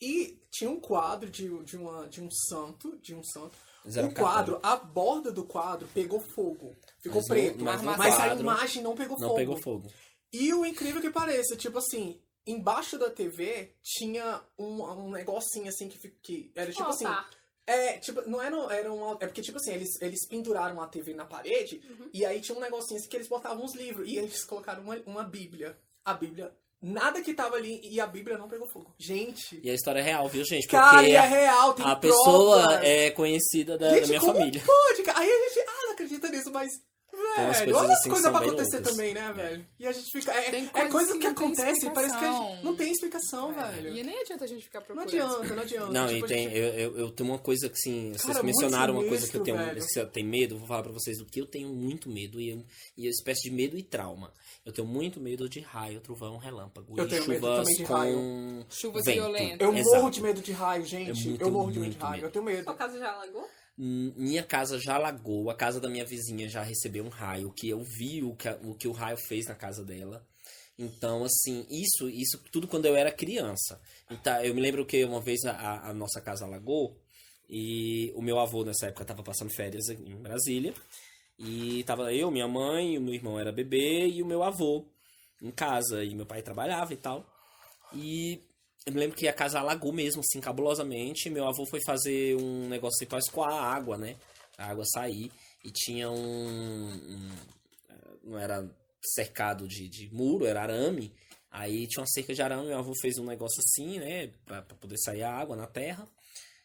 E tinha um quadro de, de, uma, de um santo. De um santo. Eram O quadro, a borda do quadro pegou fogo. Ficou Mas preto. mas no mas a imagem não pegou Não fogo. pegou fogo. E o incrível que pareça, tipo assim, embaixo da TV tinha um, um negocinho assim que, que era tipo assim. É, tipo, não era, era um. É porque, tipo assim, eles, eles penduraram a TV na parede e aí tinha um negocinho assim que eles botavam uns livros e eles colocaram uma, uma Bíblia. A Bíblia. Nada que tava ali e a Bíblia não pegou fogo. Gente. E a história é real, viu, gente? Porque Cara, e é a, real, tem a pessoa é conhecida da, da Gente, minha como família. pode, cara? Aí a gente, ah, não acredita nisso, mas. Umas Velho, coisas olha as assim coisas pra acontecer loucas. também, né, velho? E a gente fica. É, Tem é coisas coisa que que, não tem acontece, parece que a gente não tem explicação, É, velho. E nem adianta a gente ficar Não procurando. adianta, não adianta. Não, Tipo, e tem, gente- eu, eu, eu tenho uma coisa que, assim, vocês Cara, muito mencionaram uma coisa que eu tenho, velho. que eu tenho medo, eu vou falar pra vocês do que eu tenho muito medo, e, eu, e uma espécie de medo e trauma. Eu tenho muito medo de raio, trovão, relâmpago, Eu e tenho medo chuvas também de com raio. Chuvas vento. violentas. Eu Exato. morro de medo de raio, gente. Eu muito, eu morro de medo de raio. medo. Eu tenho medo. Sua casa já alagou? Hum, Minha casa já alagou, a casa da minha vizinha já recebeu um raio, que eu vi o que, a- o que o raio fez na casa dela. Então, assim, isso, isso tudo quando eu era criança. Então, eu me lembro que uma vez a, a nossa casa alagou e o meu avô nessa época estava passando férias em Brasília. E tava eu, minha mãe, o meu irmão era bebê e o meu avô em casa. E meu pai trabalhava e tal. E eu me lembro que a casa alagou mesmo, assim, cabulosamente. Meu avô foi fazer um negócio assim escoar a água, né? A água sair. E tinha um. um- não era cercado de, de muro, era arame. Aí tinha uma cerca de arame. Meu avô fez um negócio assim, né? Pra, pra poder sair a água na terra.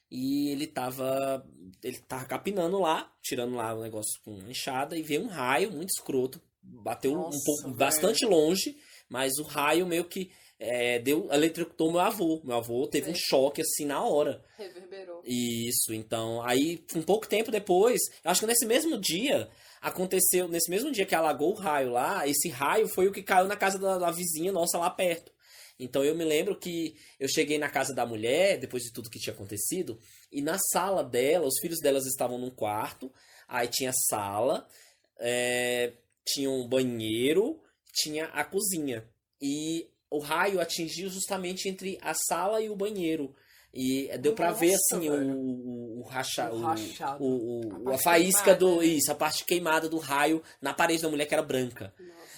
E ele tava. Ele tava capinando lá, tirando lá o negócio com enxada. E veio um raio muito escroto. Bateu um Nossa, pouco, velho. bastante longe. Mas o raio meio que é, deu, eletrocutou meu avô. Meu avô teve um Sim. choque assim na hora. Reverberou. Isso, então, aí um pouco tempo depois, acho que nesse mesmo dia, aconteceu, nesse mesmo dia que alagou o raio lá, esse raio foi o que caiu na casa da, da vizinha nossa lá perto. Então eu me lembro que eu cheguei na casa da mulher, depois de tudo que tinha acontecido, e na sala dela, os filhos delas estavam num quarto, aí tinha sala, é, tinha um banheiro, tinha a cozinha. E o raio atingiu justamente entre a sala e o banheiro. E deu pra ver, Nossa, assim, velho. o, o, racha, O o, rachado. o- o- A a, faísca queimada, do. né? Isso, a parte queimada do raio na parede da mulher que era branca.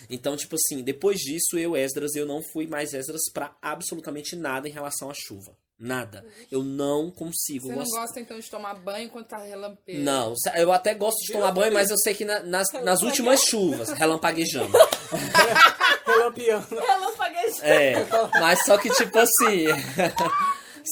Então, tipo assim, depois disso, eu, Esdras, eu não fui mais Esdras pra absolutamente nada em relação à chuva. Nada. Eu não consigo Você não gostar. gosta então de tomar banho quando tá relampeiro? Não, eu até gosto de tomar banho, mas eu sei que na- nas, nas últimas chuvas, relampaguejando. Relampeando. É, mas só que tipo assim.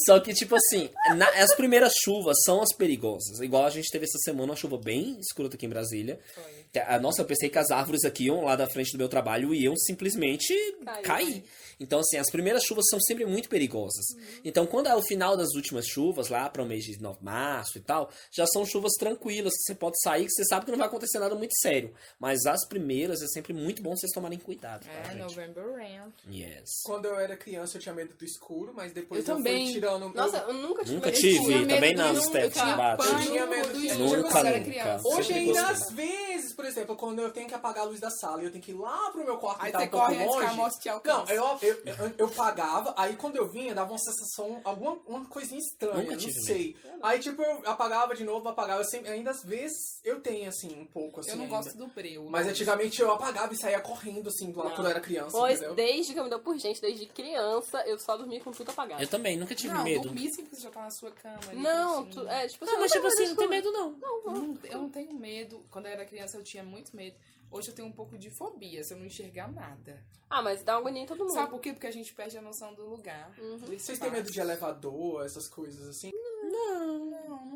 Só que, tipo assim, na- as primeiras chuvas são as perigosas. Igual a gente teve essa semana uma chuva bem escrota aqui em Brasília. Foi. Nossa, eu pensei que as árvores aqui iam lá da frente do meu trabalho iam simplesmente Caiu. cair. Então, assim, as primeiras chuvas são sempre muito perigosas. Então, quando é o final das últimas chuvas, lá para o mês de março e tal, já são chuvas tranquilas, que você pode sair, que você sabe que não vai acontecer nada muito sério. Mas as primeiras é sempre muito bom vocês tomarem cuidado. tá, É, gente? November Rain. Yes. Quando eu era criança, eu tinha medo do escuro, mas depois Eu eu, também. Tirando... Nossa, eu nunca tive Nunca de tive, também não, Steph, eu tinha bate. Eu tinha medo do de- Nunca, nunca. criança. Hoje ainda, gostei. às vezes, por exemplo, quando eu tenho que apagar a luz da sala e eu tenho que ir lá pro meu quarto Aí e tá você um pouco corre antes que a longe... te Não, eu, eu, eu, eu pagava, aí quando eu vinha, dava uma sensação, alguma uma coisinha estranha, Nunca não tive sei. Aí, tipo, eu apagava de novo, apagava, eu sempre, ainda às vezes eu tenho, assim, um pouco, assim, Eu não ainda. gosto do breu. Mas não. antigamente eu apagava e saía correndo, assim, lá Não. quando eu era criança, Pois, entendeu? desde que eu me deu por gente, desde criança, eu só dormia com tudo apagado. Eu também, nunca tive Não, medo. dormir sim, porque você já tá na sua cama. ali, Não, curtindo. tu, é, tipo, Não, mas eu tipo assim, não tem medo não. Eu não, eu não tenho medo. Quando eu era criança, eu tinha muito medo. Hoje eu tenho um pouco de fobia, se eu não enxergar nada. Ah, mas dá uma agonia em todo mundo. Sabe por quê? Porque a gente perde a noção do lugar. Uhum. Vocês têm medo de elevador, essas coisas assim?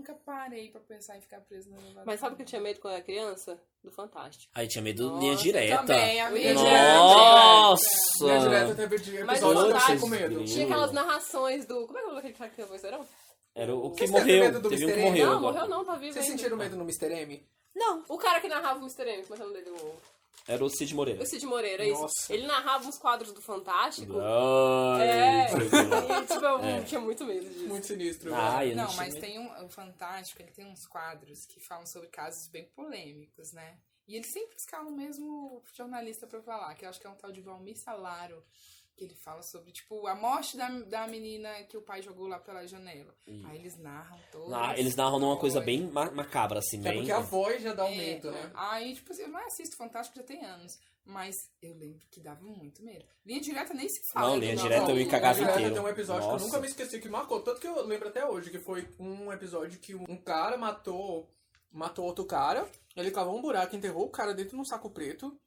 Nunca parei pra pensar em ficar preso no elevador. Mas sabe o que eu tinha medo quando eu era criança? Do Fantástico. Aí tinha medo Nossa, linha direta. Também, a minha Nossa! direta. Nossa! Minha direta teve Mas eu Fantástico- fiquei com medo. Grilo. Tinha aquelas narrações do. Como é que é o nome daquele cara que tem a vozeirão? Era o que Vocês morreu. medo do Teve um que morreu não, agora. morreu não, tá vivo Vocês ainda. sentiram medo no Mr. M? Não, o cara que narrava o Mr. M, como é que é o nome dele? O, Era o Cid Moreira. o Cid Moreira, é isso. Nossa. Ele narrava uns quadros do Fantástico. Ai, É, e tipo, eu É. tinha muito medo disso. Muito sinistro. Ah, eu Não, tinha mas medo. tem um, o Fantástico, ele tem uns quadros que falam sobre casos bem polêmicos, né? E ele sempre escala o mesmo jornalista pra falar, que eu acho que é um tal de Valmir Salaro, que ele fala sobre, tipo, a morte da, da menina que o pai jogou lá pela janela. Aí eles narram todos. Ah, eles narram numa coisa bem ma- macabra, assim, É bem. porque a voz já dá um É, medo, né? Aí, tipo assim, eu não assisto Fantástico já tem anos. Mas eu lembro que dava muito medo. Linha direta nem se fala. Não, linha Não, direta eu cagava Direta inteiro. Tem um episódio que eu Nossa. nunca me esqueci, que marcou. Tanto que eu lembro até hoje, que foi um episódio que um cara matou, matou outro cara. Ele cavou um buraco, enterrou o cara dentro de um saco preto.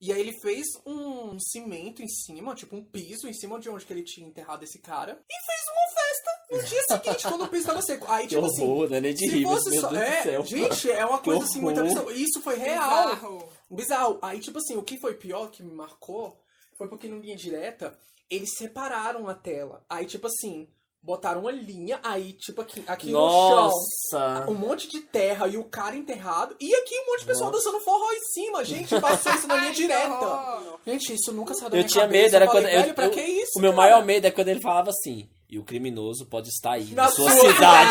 E aí ele fez um cimento em cima, tipo um piso em cima de onde que ele tinha enterrado esse cara. E fez uma festa no dia seguinte, quando o piso tava seco. Aí, Que tipo assim, horror, né? Nem de se fosse meu só... Deus do é, céu. Gente, é uma Que coisa assim muito absurda. Isso foi real. Bizarro. Bizarro. Aí, tipo assim, o que foi pior, que me marcou, foi porque no linha direta, eles separaram a tela. Aí, tipo assim, botaram uma linha, aí, tipo, aqui, aqui no chão, Nossa! um monte de terra e o cara enterrado, e aqui um monte de pessoal dançando forró em cima. Gente, passou isso na linha direta. Gente, isso nunca saiu da Eu minha tinha cabeça. medo, era eu falei, quando. eu- velho, pra eu- que isso, o meu cara? maior medo é quando ele falava assim. E o criminoso pode estar aí, na, Na sua, sua cidade.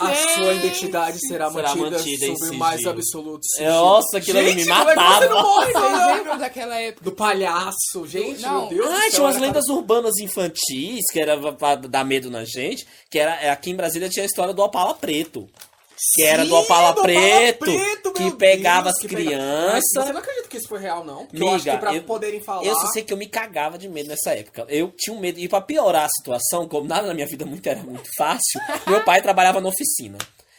A sua identidade será, Será mantida, mantida em sob o mais sigilo. absoluto É, sigilo. Nossa, aquilo ali me Gente, como é matava. não morre, Vocês não? lembram daquela época? Do palhaço, gente, Não. meu Deus Ah, tinha umas lendas urbanas infantis, que era pra dar medo na gente. Que era aqui em Brasília tinha a história do Opala Preto. Que era do Sim, Opala do Opala Preto, Preto, que pegava Deus, as que pega- crianças. Mas Você não acredita que isso foi real, não? Porque eu acho Miga, que pra eu- poderem falar... Eu só sei que eu me cagava de medo nessa época. Eu tinha um medo. E pra piorar a situação, como nada na minha vida muito era muito fácil, meu pai trabalhava na oficina.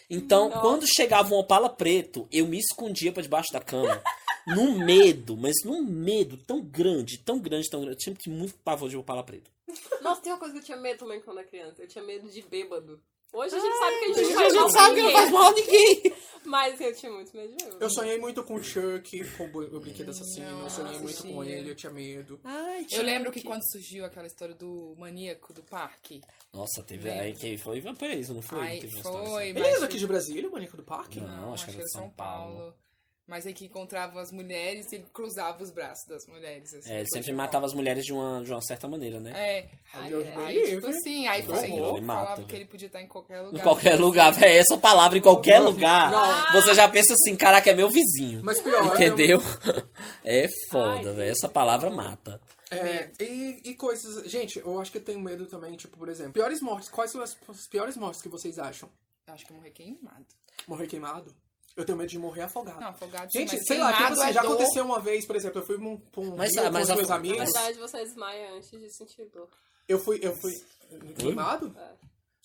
Então, quando chegava um Opala preto, eu me escondia pra debaixo da cama. Num medo, mas num medo tão grande, tão grande, tão grande. Eu tinha muito pavor de Opala preto. Nossa, tem uma coisa que eu tinha medo também quando era criança. Eu tinha medo de bêbado. Hoje a gente sabe que a gente Hoje não a faz mal gente sabe que não faz mal a ninguém. Mas eu tinha muito medo de. Eu sonhei muito com o Chuck, com o brinquedo assassino. eu sonhei muito com ele, eu tinha medo. Eu lembro que quando surgiu aquela história do maníaco do parque. Nossa, teve aí quem foi Valparaíso, não foi? Aí Teve uma história foi, assim. Ele é mas- daqui de Brasília, o Maníaco do Parque? Não. Não, acho acho que era São São Paulo. Mas aí que encontravam as mulheres e ele cruzava os braços das mulheres. Assim, É, ele sempre bom. matava as mulheres de uma, de uma certa maneira, né? É, aí, aí, tipo assim, aí foi, ele falava mata, que ele podia estar em qualquer lugar. Em qualquer lugar, velho. Essa palavra em qualquer lugar. Você já pensa assim, caraca, é meu vizinho. Mas pior, Entendeu? É foda, velho. Essa palavra mata. É É, e, e coisas. Gente, eu acho que eu tenho medo também, tipo, por exemplo, piores mortes. Quais são as, as piores mortes que vocês acham? Eu acho que eu morri queimado. Morrer queimado? Eu tenho medo de morrer afogado. Não, afogado sim, Gente, mas sei lá, tipo assim, é já dor. aconteceu uma vez, por exemplo, eu fui pra um, pra um Mas, rio ah, com mas os meus Na amigos. verdade, você desmaia antes de sentir dor. Eu fui, eu fui. Queimado? Você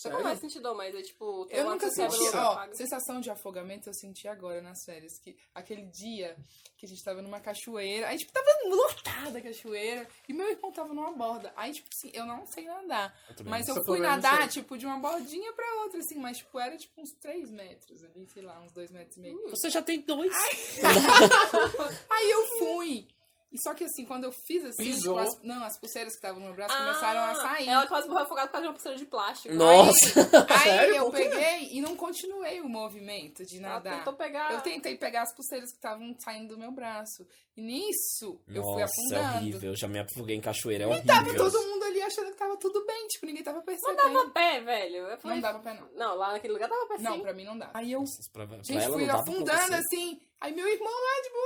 Sério? começa a sentir dor, mas é tipo... Eu nunca senti, ó, sensação de afogamento eu senti agora nas férias, que aquele dia que a gente tava numa cachoeira, aí tipo, tava lotada a cachoeira, e meu irmão tava numa borda. Aí, tipo assim, eu não sei nadar, também mas não. eu fui não nadar, tipo, de uma bordinha pra outra, assim, mas tipo, era tipo uns 3 metros ali, sei lá, uns 2 metros e meio. Você já tem dois. Aí eu fui. E só que assim, quando eu fiz assim, Pisou. tipo, as, não, as pulseiras que estavam no meu braço começaram a sair. Ah, Ela quase morreu afogada por causa de uma pulseira de plástico. Nossa. Aí Sério? eu peguei e não continuei o movimento de Ela nadar. tentou pegar... Eu tentei pegar as pulseiras que estavam saindo do meu braço. E nisso, eu fui Nossa, é afundando. horrível. Eu já me afoguei em cachoeira, é E horrível. tava todo mundo ali achando que tava tudo bem. Tipo, ninguém tava percebendo. Não dava pé, velho. Falei, Não dava pé, não. Não, lá naquele lugar dava pé sim. Não, pra mim não dá. Aí eu, Nossa, pra, pra gente, ela fui dava afundando assim. Aí meu irmão lá, tipo,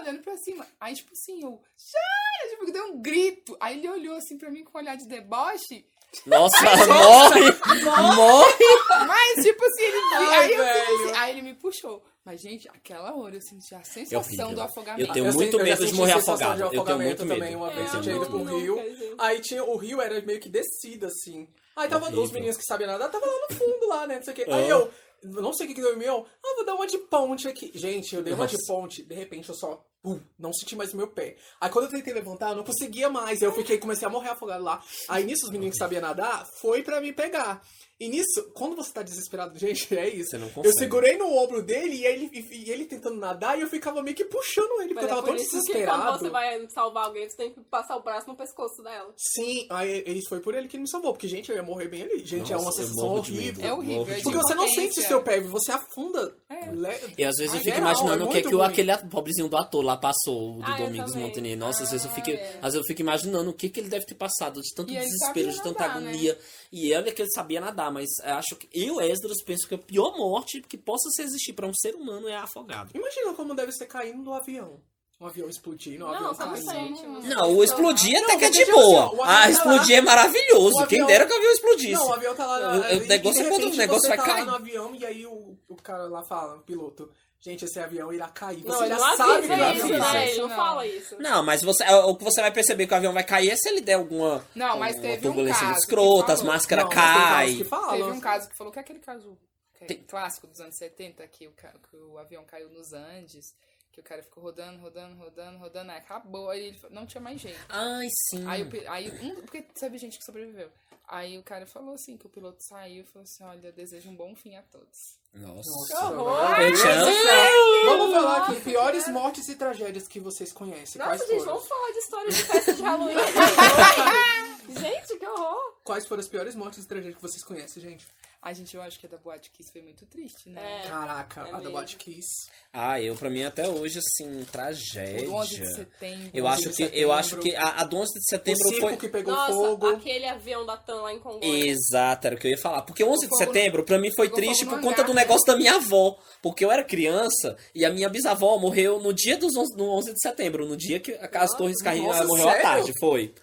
olhando pra cima. Aí, tipo assim, eu, já, tipo, deu um grito. Aí ele olhou assim pra mim com um olhar de deboche. Nossa, morre! Morre! Mas, tipo assim, ele. Ai, aí, eu assim, aí ele me puxou. Mas, gente, aquela hora eu senti a sensação horrível. do afogamento. Eu tenho muito eu medo de morrer sensação afogado. de Eu tenho afogamento muito também medo. uma vez. É, Eu tinha ido pro rio. Aí tinha, o rio era meio que descida, assim. Aí tava Horrível. os meninos que sabiam nadar, tava lá no fundo, lá, né? Não sei o quê. Aí eu, não sei o que que deu em mim, eu, ah, vou dar uma de ponte aqui. Gente, eu dei uma de Nossa. ponte, de repente eu só, pum, não senti mais o meu pé. Aí quando eu tentei levantar, eu não conseguia mais. Eu fiquei, comecei a morrer afogado lá. Aí nisso, os meninos que sabiam nadar, foi pra me pegar. E nisso, quando você tá desesperado, gente, é isso. Você não Eu consegue. segurei no ombro dele e ele, e ele tentando nadar e eu ficava meio que puxando ele, porque Mas eu é tava por tão isso que desesperado. quando você vai salvar alguém, você tem que passar o braço no pescoço dela. Sim, aí ele foi por ele que me salvou, porque, gente, eu ia morrer bem ali. Gente, é uma Nossa, eu sensação horrível. É horrível, é Porque você não sente o seu pé, você afunda. É. le- E às vezes eu fico geral, imaginando é o que, é que o, aquele pobrezinho do ator lá passou, o do Ah, eu Domingos. Montenegro. Nossa, às vezes eu fico, Ah, é. às vezes eu fico imaginando o que, que ele deve ter passado, de tanto E ele desespero, de tanta nadar, né? agonia. E olha que ele sabia nadar, mas acho que eu, Esdras, penso que a pior morte que possa se existir pra um ser humano é afogado. Imagina como deve ser caindo do avião. Um avião explodindo, um Não, avião não caindo. você Não, o explodir até Não, que é de boa. avião ah, tá explodir lá, é maravilhoso. o Quem avião- dera que o avião explodisse. Não, o avião tá lá. O- o negócio é quando o negócio vai tá cair. lá no avião e aí o, o cara lá fala, o piloto, gente, esse avião irá cair. Você Não, ele já não sabe que vai isso, né? Ele não Não. fala isso. Não, mas você, é, o que você vai perceber que o avião vai cair é se ele der alguma Não, mas teve um turbulência caso que escrota, as falou. máscaras Não, caem. Teve um caso que falou que é aquele caso que é Tem- clássico dos anos 70, que o, que o avião caiu nos Andes, que o cara ficou rodando, rodando, rodando, rodando, aí acabou, aí ele não tinha mais jeito. Ai, sim. Aí, o aí um, porque teve gente que sobreviveu. Aí o cara falou assim, que o piloto saiu e falou assim, olha, desejo um bom fim a todos. Nossa. Que horror! Eu te. Vamos falar aqui, piores mortes e tragédias que vocês conhecem. Nossa, Quais gente, foram? vamos falar de história de festa de Halloween. gente, que horror! Quais foram as piores mortes e tragédias que vocês conhecem, gente? A gente, eu acho que a da Boate Kiss foi muito triste, né? É. Caraca, É a da. Bot Kiss. Ah, eu, pra mim, até hoje, assim, tragédia. O 11 de setembro. Eu 11 acho que, eu acho que a, a do 11 de O setembro circo foi... que pegou Nossa, fogo. aquele avião da TAM lá em Congonhas. Exato, era o que eu ia falar. Porque 11 de no- setembro, pra mim, foi triste por conta do negócio da minha avó. Porque eu era criança e a minha bisavó morreu no dia dos 11, no 11 de setembro, no dia que a Casa Torres Carrinho nossa, morreu à sério? tarde, foi.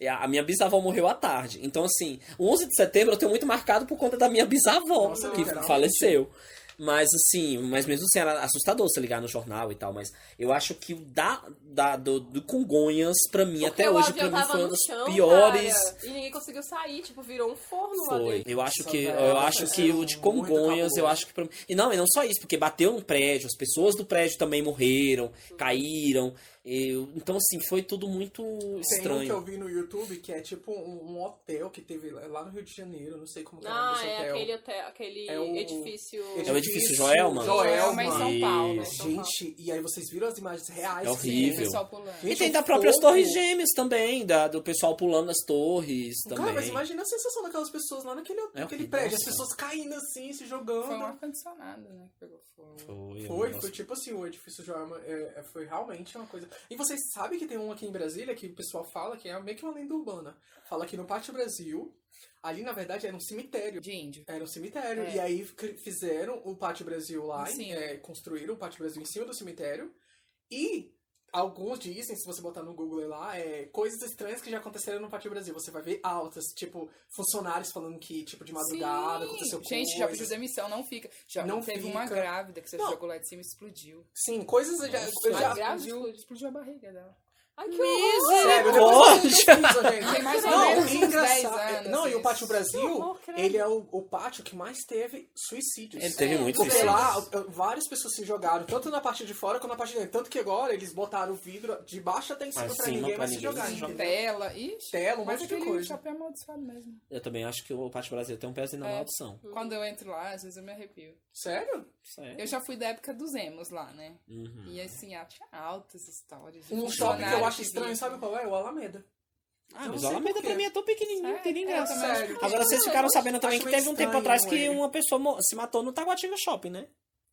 E a minha bisavó morreu à tarde. Então, assim, o 11 de setembro eu tenho muito marcado por conta da minha bisavó, Nossa, que literalmente. faleceu. Mas, assim, mas mesmo assim era assustador você ligar no jornal e tal. Mas eu acho que o da, da, do, do Congonhas, pra mim, Porque até hoje, pra mim, foi uma no das chão, piores. cara, e ninguém conseguiu sair, tipo, virou um forno lá Foi. dentro. Eu acho Nossa, que velho, eu acho que é o de Congonhas, eu acho que pra... e não, e não só isso, porque bateu no prédio, as pessoas do prédio também morreram, caíram. Eu- então assim, foi tudo muito Tem um que eu estranho. vi no YouTube que é tipo um, um hotel que teve lá no Rio de Janeiro, não sei como que é o Ah, nome desse é hotel. aquele, hotel, aquele É o- edifício... É o edifício Joelma? Joelma em São Isso. Paulo. Gente, e aí vocês viram as imagens reais? É o horrível. pessoal pulando. E tem da próprias fogo. torres gêmeas também, da, do pessoal pulando as torres Cara, também. mas imagina a sensação daquelas pessoas lá naquele, naquele horrível, prédio, as pessoas caindo assim, se jogando. Foi um ar-condicionado, né? Que pegou fogo. Foi, Foi, foi tipo assim, o edifício Joelma é, é, foi realmente uma coisa. E vocês sabem que tem um aqui em Brasília que o pessoal fala que é meio que uma lenda urbana. Fala que no Pátio Brasil, ali na verdade era um cemitério. De índio. Era um cemitério. É. E aí fizeram o Pátio Brasil lá, é, construíram o Pátio Brasil em cima do cemitério. E alguns dizem, se você botar no Google lá, é coisas estranhas que já aconteceram no Pátio Brasil. Você vai ver altas, tipo, funcionários falando que, tipo, de madrugada Sim. aconteceu Gente, coisas. já pediu demissão, não fica. Já Não teve fica. uma grávida que você Não. jogou lá de cima e explodiu. Sim, coisas já. Já grávida explodiu. explodiu a barriga dela. Ai, que Sério, horror! depois eu pesquiso, gente. Tem mais ou não, e engraçado- 10 anos Não, e o. Pátio Brasil, horror, ele é o, o pátio que mais teve suicídios. Ele teve muito Porque suicídio. lá, várias pessoas se jogaram, tanto na parte de fora quanto na parte de dentro. Tanto que agora eles botaram o vidro de baixo até em cima pra ninguém pra mais se jogar. se jogar. entendeu? Tela, ixi. Tela, um Mas monte de coisa. chapéu amaldiçoado mesmo. Eu também acho que o Pátio Brasil tem um pezinho na É. maldição. Quando eu entro lá, às vezes eu me arrepio. Sério? Sério? Eu já fui da época dos emos lá, né? Uhum. E assim, altas histórias. Um shopping que funcionário eu acho estranho, sabe qual é? O Alameda. Ah, Eu mas não o Alameda pra mim é tão pequenininho, É, tem nem é, graça. Agora, vocês ficaram sabendo também que teve um tempo atrás que ele. uma pessoa se matou no Taguatinga Shopping, né?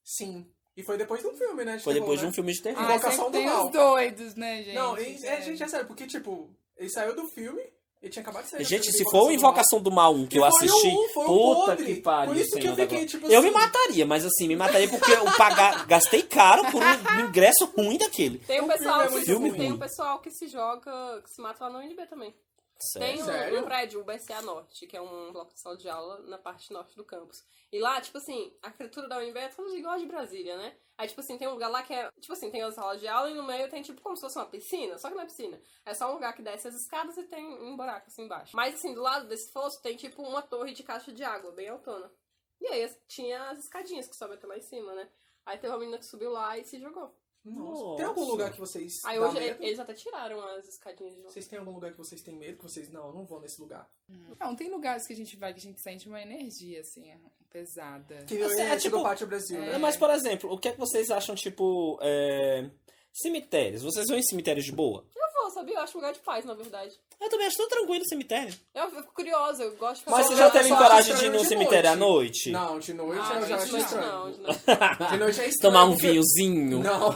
Sim. E foi depois de um filme, né? de Foi terror, depois de né? um filme de terror. Ah, Invocação do tem Mal. os doidos, né, gente? Não, e, é, gente, é sério, porque, tipo, ele saiu do filme, ele tinha acabado de sair. Gente, filme se for o do Invocação do Mal 1 que eu assisti, um, puta podre. que pariu, Por isso que eu fiquei, tipo Eu me assim- mataria, mas assim, me mataria porque eu pagar, gastei caro por um ingresso ruim daquele. Tem um O pessoal, filme é que, muito Filme tem ruim. um pessoal que se joga, que se mata lá no UNB também. Sério. Tem um, Sério? um prédio, o BCA Norte, que é um bloco de sala de aula na parte norte do campus. E lá, tipo assim, a arquitetura da UNB é toda igual a de Brasília, né? Aí, tipo assim, tem um lugar lá que é, tipo assim, tem a sala de aula e no meio tem, tipo, como se fosse uma piscina, só que não é piscina. É só um lugar que desce as escadas e tem um buraco assim embaixo. Mas, assim, do lado desse fosso tem, tipo, uma torre de caixa de água, bem autona. E aí tinha as escadinhas que sobem até lá em cima, né? Aí teve uma menina que subiu lá e se jogou. Nossa. Tem algum lugar que vocês. Aí hoje medo? eles até tiraram as escadinhas de lá. Vocês têm algum lugar que vocês têm medo? Que vocês. Não, eu não vou nesse lugar. Não, tem lugares que a gente vai que a gente sente uma energia, assim, pesada. Que eu Assim, é é, tipo- tipo Pátio Brasil, É. né? Mas, por exemplo, o que é que vocês acham, tipo, é, cemitérios? Vocês vão em cemitérios de boa? Eu vou, sabia? Eu acho um lugar de paz, na verdade. Eu também acho tão tranquilo o cemitério. Eu fico curiosa, eu gosto de Mas você já teve só coragem de ir no de cemitério à noite. Não, de noite Ah, eu já de acho noite estranho. não, de noite. De noite é estranho. Tomar um porque- vinhozinho? Não.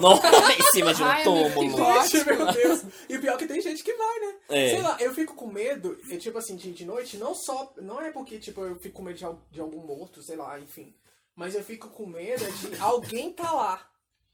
Em cima de um Ai, amigo, que túmulo. Gente, meu Deus. E pior que tem gente que vai, né? É. Sei lá, eu fico com medo, e, tipo assim, de, de noite, não só. Não é porque, tipo, eu fico com medo de, al- de algum morto, sei lá, enfim. Mas eu fico com medo de alguém tá lá.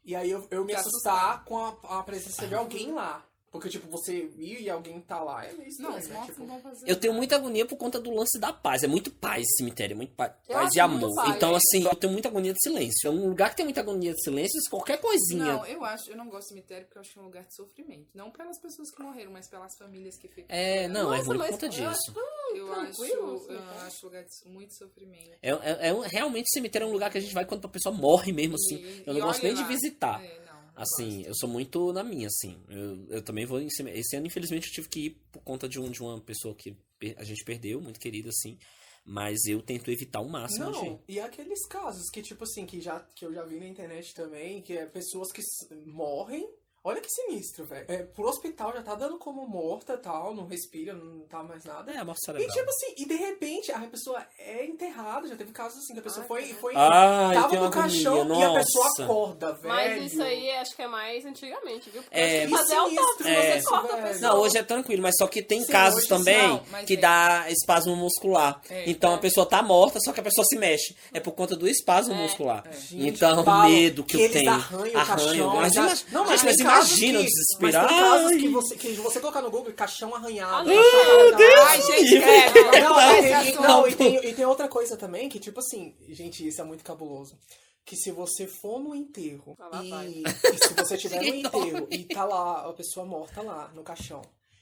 E aí eu, eu me assustar com a, a presença de alguém lá. Porque, tipo, você ir e alguém tá lá é meio estranho, Não, os né? mortos Tipo, não vão fazer Eu tenho muita agonia por conta do lance da paz. É muito paz esse cemitério, é muito paz, Eu paz acho e muito amor. paz. Então, assim, eu tenho muita agonia de silêncio. É um lugar que tem muita agonia de silêncio, qualquer coisinha. Não, eu acho, eu não gosto de cemitério porque eu acho que é um lugar de sofrimento. Não pelas pessoas que morreram, mas pelas famílias que ficam. É, não, é Nossa, ruim por mas conta eu disso. Eu acho, tranquilo, eu acho lugar de muito sofrimento. É, é, é um- realmente o cemitério é um lugar que a gente vai quando a pessoa morre mesmo, assim. E- eu e não gosto olha nem de lá. visitar. É, não Assim, eu sou muito na minha, assim. Eu, eu também vou em cima. Esse ano, infelizmente, eu tive que ir por conta de, um, de uma pessoa que a gente perdeu, muito querida, assim. Mas eu tento evitar o máximo de. Não, e aqueles casos que, tipo assim, que, já, que eu já vi na internet também, que é pessoas que morrem. Olha que sinistro, velho. É, pro hospital já tá dando como morta tal, não respira, não tá mais nada. É, a morte E cerebral. tipo assim, e de repente a pessoa é enterrada, já teve casos assim, que a pessoa Ai, foi, foi eu tava no caixão e a pessoa acorda, velho. Mas isso aí acho que é mais antigamente, viu? Porque É, que fazer sinistro, autópsia, é. você corta a pessoa. Não, hoje é tranquilo, mas só que tem Sim, casos também não, mas que é. dá espasmo muscular. É, então é. a pessoa tá morta, só que a pessoa se mexe. É por conta do espasmo É. muscular. Gente, então, o falam medo que, eu eles tenho. arranham o caixão. Mas, já- Não, gente, mas imagina o que- desespero. Mas tem casos que você, que você colocar no Google, caixão arranhado. Ah, caixão arranhado. Ai, gente, livre. credo, vamos Não, mudar e, esse e- não, e, tem, e tem outra coisa também, que tipo assim, gente, isso é muito cabuloso. Que se você for no enterro Ah, e, e se você tiver no enterro e tá lá, a pessoa morta lá no caixão,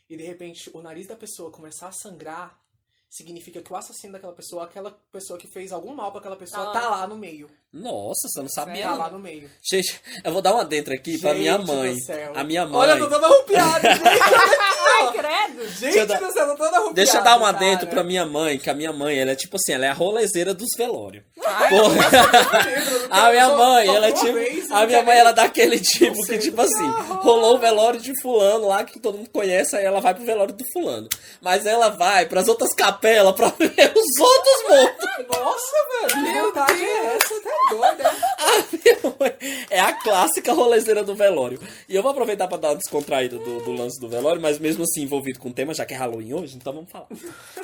e de repente o nariz da pessoa começar a sangrar, significa que o assassino daquela pessoa, aquela pessoa que fez algum mal pra aquela pessoa, Tá lá. tá lá no meio. Nossa, você não sabia. Tá lá no meio. Gente, eu vou dar uma dentro aqui pra minha Gente mãe. do céu. A minha mãe. Olha, eu tô toda arrupiada, gente. Ai, credo! Gente do céu, tô toda arrupiada. Deixa eu dar uma cara. dentro pra minha mãe, que a minha mãe, ela é tipo assim, ela é a rolezeira dos velórios. Ai, Porra. A minha mãe, ela é tipo. A minha mãe, ela é daquele tipo que, tipo assim, rolou o velório de fulano lá, que todo mundo conhece, aí ela vai pro velório do fulano. Mas ela vai pras outras capelas pra ver os outros mortos. Nossa, velho, que vontade é essa? Tá doida, né? A minha mãe é a clássica rolezeira do velório. E eu vou aproveitar pra dar uma descontraída do, do lance do velório, mas mesmo assim, envolvido com o tema, já que é Halloween hoje, então vamos falar.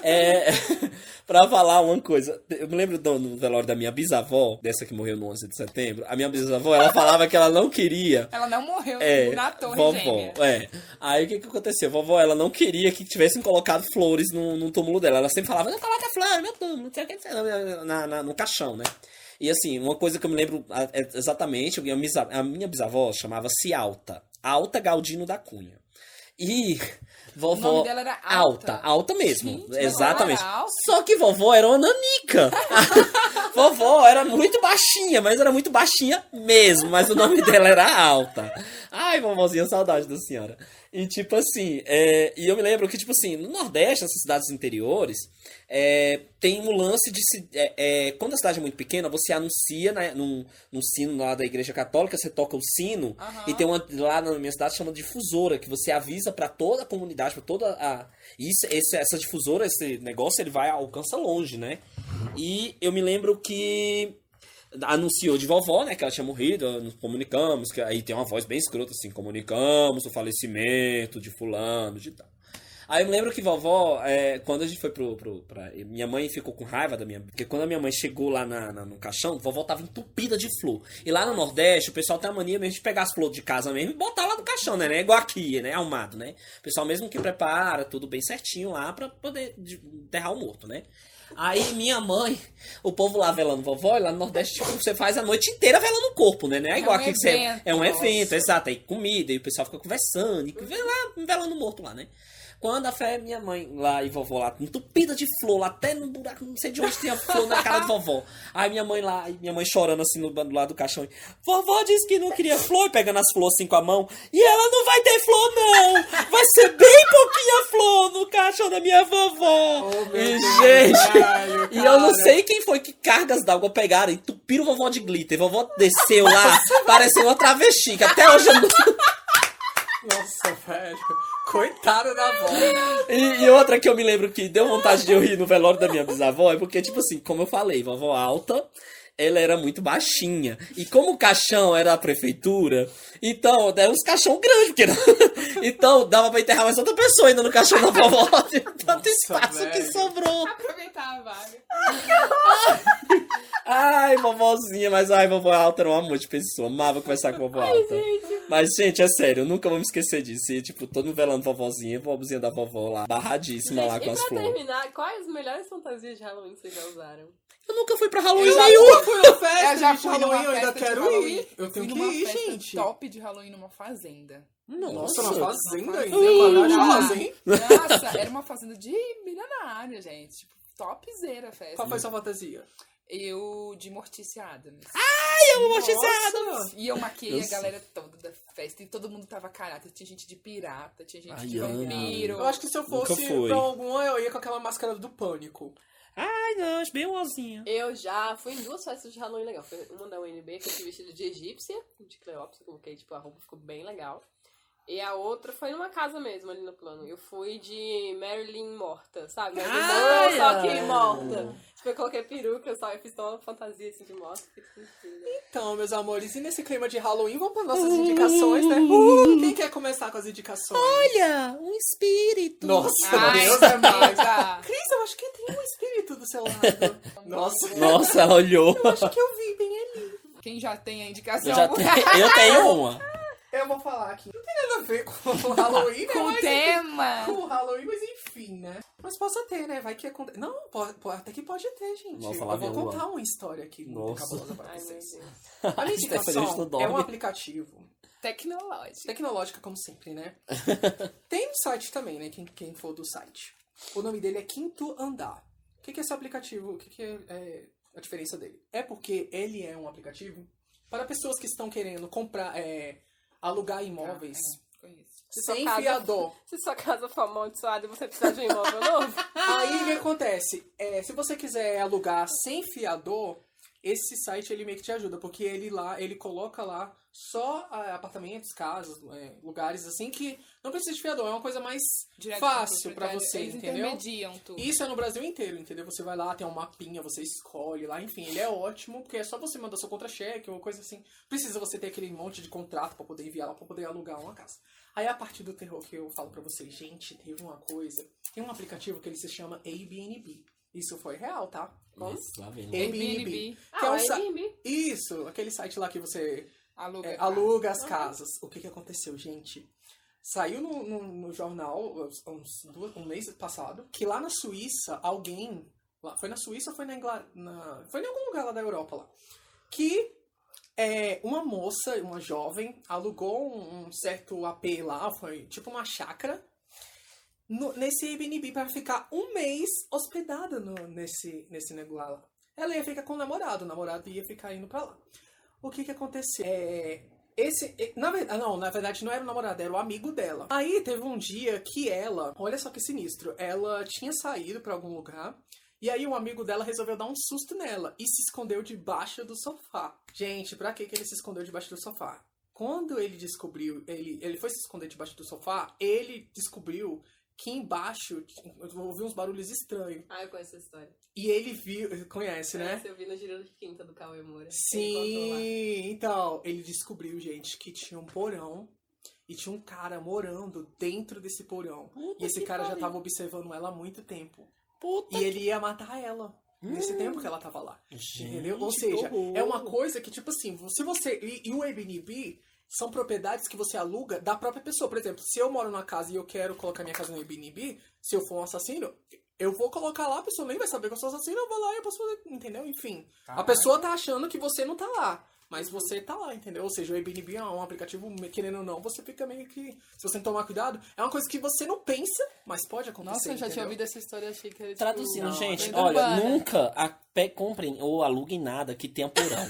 É, pra falar uma coisa, eu me lembro do, no velório da minha bisavó, dessa que morreu no 11 de setembro, a minha bisavó, ela falava que ela não queria Ela não morreu é, na torre vovó, gêmea. é. Aí o que que aconteceu? Vovó, ela não queria que tivessem colocado flores no, no túmulo dela. Ela sempre falava, não coloca flor no meu túmulo, não sei o que, na, na- no caixão, né? E assim, uma coisa que eu me lembro é exatamente, a minha bisavó chamava-se Alta. Alta Galdino da Cunha. E vovó... O nome dela era Alta. Alta, alta mesmo. Gente, exatamente. alta? Só que vovó era uma nanica. vovó era muito baixinha, mas era muito baixinha mesmo. Mas o nome dela era Alta. Ai, vovozinha, saudade da senhora. E tipo assim, é, e eu me lembro que, tipo assim, no Nordeste, essas cidades interiores, é, tem um lance de se. é, é, quando a cidade é muito pequena, você anuncia né, num, num sino lá da igreja católica, você toca o sino, Aham. e tem uma lá na minha cidade chama difusora, que você avisa pra toda a comunidade, pra toda a. Isso, esse, essa difusora, esse negócio, ele vai, alcança longe, né? E eu me lembro que anunciou de vovó, né, que ela tinha morrido, nos comunicamos, que aí tem uma voz bem escrota assim, comunicamos o falecimento de fulano, de tal. Aí eu me lembro que vovó, é, quando a gente foi pro, pro pra, minha mãe ficou com raiva da minha, porque quando a minha mãe chegou lá na, na- no caixão, vovó tava entupida de flor. E lá no Nordeste, o pessoal tem a mania mesmo de pegar as flores de casa mesmo e botar lá no caixão, né, né, igual aqui, né, arrumado, né. O pessoal mesmo que prepara tudo bem certinho lá pra poder de- enterrar o morto, né. Aí minha mãe, o povo lá velando vovó, e lá no Nordeste, tipo, você faz a noite inteira velando o corpo, né? Não é igual um aqui que você. evento, É um nossa. evento, exato. Aí comida, e o pessoal fica conversando, e vê lá velando morto lá, né? Quando a fé, minha mãe lá e vovó lá, entupida de flor, lá até no buraco, não sei de onde tinha flor na cara de vovó. Aí minha mãe lá, minha mãe chorando assim no, do lado do caixão. Vovó disse que não queria flor, pegando as flores assim com a mão. E ela não vai ter flor, não! Vai ser bem pouquinha flor no caixão da minha vovó! Oh, e, gente, velho, e eu não sei quem foi que cargas d'água pegaram entupiram vovó de glitter. Vovó desceu lá, parecendo uma travesti, que até hoje eu não... Nossa, velho. Coitada da avó. E, e outra que eu me lembro que deu vontade de eu rir no velório da minha bisavó é porque, tipo assim, como eu falei, vovó alta, ela era muito baixinha. E como o caixão era a prefeitura, então era uns caixão grandes, porque não... então dava pra enterrar mais outra pessoa ainda no caixão da vovó. Tanto Nossa, espaço que velho. sobrou. Aproveitar a vaga. Ai, vovozinha, mas ai, vovó alta era um amor de pessoa. Amava conversar com vovó alta. Mas, gente, é sério, eu nunca vou me esquecer disso. E, tipo, todo mundo velando vovozinha, vovozinha da vovó lá, barradíssima lá Gente, com e as pra flores. terminar, quais as melhores fantasias de Halloween vocês já usaram? Eu nunca fui pra Halloween Eu nenhum. fui na festa Eu já fui Halloween, numa eu ainda festa quero ir. Eu Fui tenho que numa ir, festa gente. top de Halloween numa fazenda. Nossa, Nossa. uma fazenda ainda. Hein? Nossa, era uma fazenda de milionária, gente. Tipo, topzera a festa. Qual foi sua fantasia? Eu de Morticia Adams. eu amo mortiçada. Nossa. E eu maquiei Eu a galera toda da festa. E todo mundo tava caráter. Tinha gente de pirata, tinha gente Ai, de vampiro. Eu acho que se eu fosse pra alguma, eu ia com aquela máscara do pânico. Ai, não, acho bem ozinha. Eu já fui em duas festas de Halloween legal. Foi uma da UNB, que eu fui vestida de egípcia, de Cleópatra, coloquei, tipo, a roupa ficou bem legal. E a outra foi numa casa mesmo, ali no plano. Eu fui de Marilyn morta, sabe? Marilyn Monroe, só que morta. Eu coloquei peruca, só eu fiz toda uma fantasia assim de tranquila. Então, meus amores, e nesse clima de Halloween, vamos para nossas indicações, né? Uh, quem quer começar com as indicações? Olha, um espírito. Nossa, Ai, Deus é mais. Cris, eu acho que tem um espírito do seu lado. Nossa, Nossa, ela olhou. eu acho que eu vi bem ali. Quem já tem a indicação? Eu já tenho, eu tenho uma. Eu vou falar aqui. Não tem nada a ver com o Halloween, né? Com o tema. Com o Halloween, mas enfim, né? Mas possa ter, né? Vai que acontece. Não, pode, pode- até que pode ter, gente. Nossa, eu vou contar uma história aqui muito Nossa. cabulosa pra Ai, vocês. Deus. A minha indicação é um aplicativo Tecnológico. tecnológica, como sempre, né? Tem no site também, né? Quem, quem for do site. O nome dele é Quinto Andar. O que, que é esse aplicativo? O que, que é, é a diferença dele? É porque ele é um aplicativo para pessoas que estão querendo comprar, é, alugar imóveis É, sem casa- fiador. Se sua casa for amaldiçoada e você precisar de um imóvel novo, Aí o que acontece? É, se você quiser alugar sem fiador, esse site ele meio que te ajuda, porque ele lá, ele coloca lá só ah, apartamentos, casas, é, lugares assim que não precisa de fiador, é uma coisa mais Direto fácil proprietário. você, Eles entendeu? tudo. Isso é no Brasil inteiro, entendeu? Você vai lá, tem um mapinha, você escolhe lá, enfim, ele é ótimo, porque é só você mandar seu contra-cheque ou coisa assim. Precisa você ter aquele monte de contrato pra poder enviar lá, pra poder alugar uma casa. Aí a partir do terror que eu falo pra vocês, gente, teve uma coisa, tem um aplicativo que ele se chama Airbnb. Isso foi real, tá? Nossa, lá vem. Airbnb. Que é Ah, um sa- Airbnb. Isso, aquele site lá que você Aluga. é, aluga as casas. O que que aconteceu, gente? Saiu no, no, no jornal uns, duas- um mês passado que lá na Suíça alguém. Lá, foi na Suíça ou foi na, Ingla- na Foi em algum lugar lá da Europa lá. Que é, uma moça, uma jovem, alugou um, um certo AP lá, foi tipo uma chácara, no- nesse Airbnb para ficar um mês hospedada no- nesse, nesse negócio lá. Ela ia ficar com o namorado, o namorado ia ficar indo pra lá. O que que aconteceu? É, esse, na verdade, não, na verdade não era o namorado, era o amigo dela. Aí teve um dia que ela, olha só que sinistro, ela tinha saído pra algum lugar e aí o amigo dela resolveu dar um susto nela e se escondeu debaixo do sofá. Gente, pra que que ele se escondeu debaixo do sofá? Quando ele descobriu, ele, ele foi se esconder debaixo do sofá, ele descobriu que embaixo tinha- ouviu uns barulhos estranhos. Ah, eu conheço essa história. E ele viu, conhece, né? Essa eu vi no Giro de Quinta do Cauê Moura. Ele. Sim, então, ele descobriu, gente, que tinha um porão e tinha um cara morando dentro desse porão. Puta E esse que cara já tava observando ela há muito tempo. Puta E ele ia matar ela nesse Hum. tempo que ela tava lá. Gente, Entendeu? Ou que seja, é uma coisa que, tipo assim, se você. E, e o Airbnb são propriedades que você aluga da própria pessoa. Por exemplo, se eu moro numa casa e eu quero colocar minha casa no Airbnb, se eu for um assassino, eu vou colocar lá, a pessoa nem vai saber que eu sou assassino, eu vou lá e eu posso fazer. Entendeu? Enfim. A Caraca. pessoa tá achando que você não tá lá. Mas você tá lá, entendeu? Ou seja, o Airbnb é um aplicativo, querendo ou não, você fica meio que. Se você não tomar cuidado, é uma coisa que você não pensa, mas pode acontecer. Nossa, eu já tinha entendeu? ouvido essa história, achei que era tipo, Traduzindo, Não, gente, olha, urbana. nunca a, comprem ou aluguem nada que tenha porão.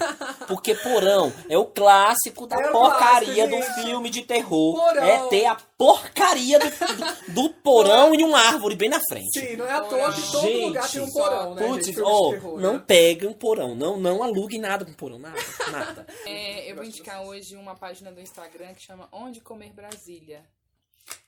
Porque porão é o clássico da É porcaria clássico, do filme de terror. Porão. É ter a porcaria do, do, do porão e uma árvore bem na frente. Sim, não é à toa que todo Gente, lugar tem um porão, né? Putz, gente? Terror, não né? peguem um porão, não, não aluguem nada com porão, nada, nada. É, eu vou indicar hoje uma página do Instagram que chama Onde Comer Brasília.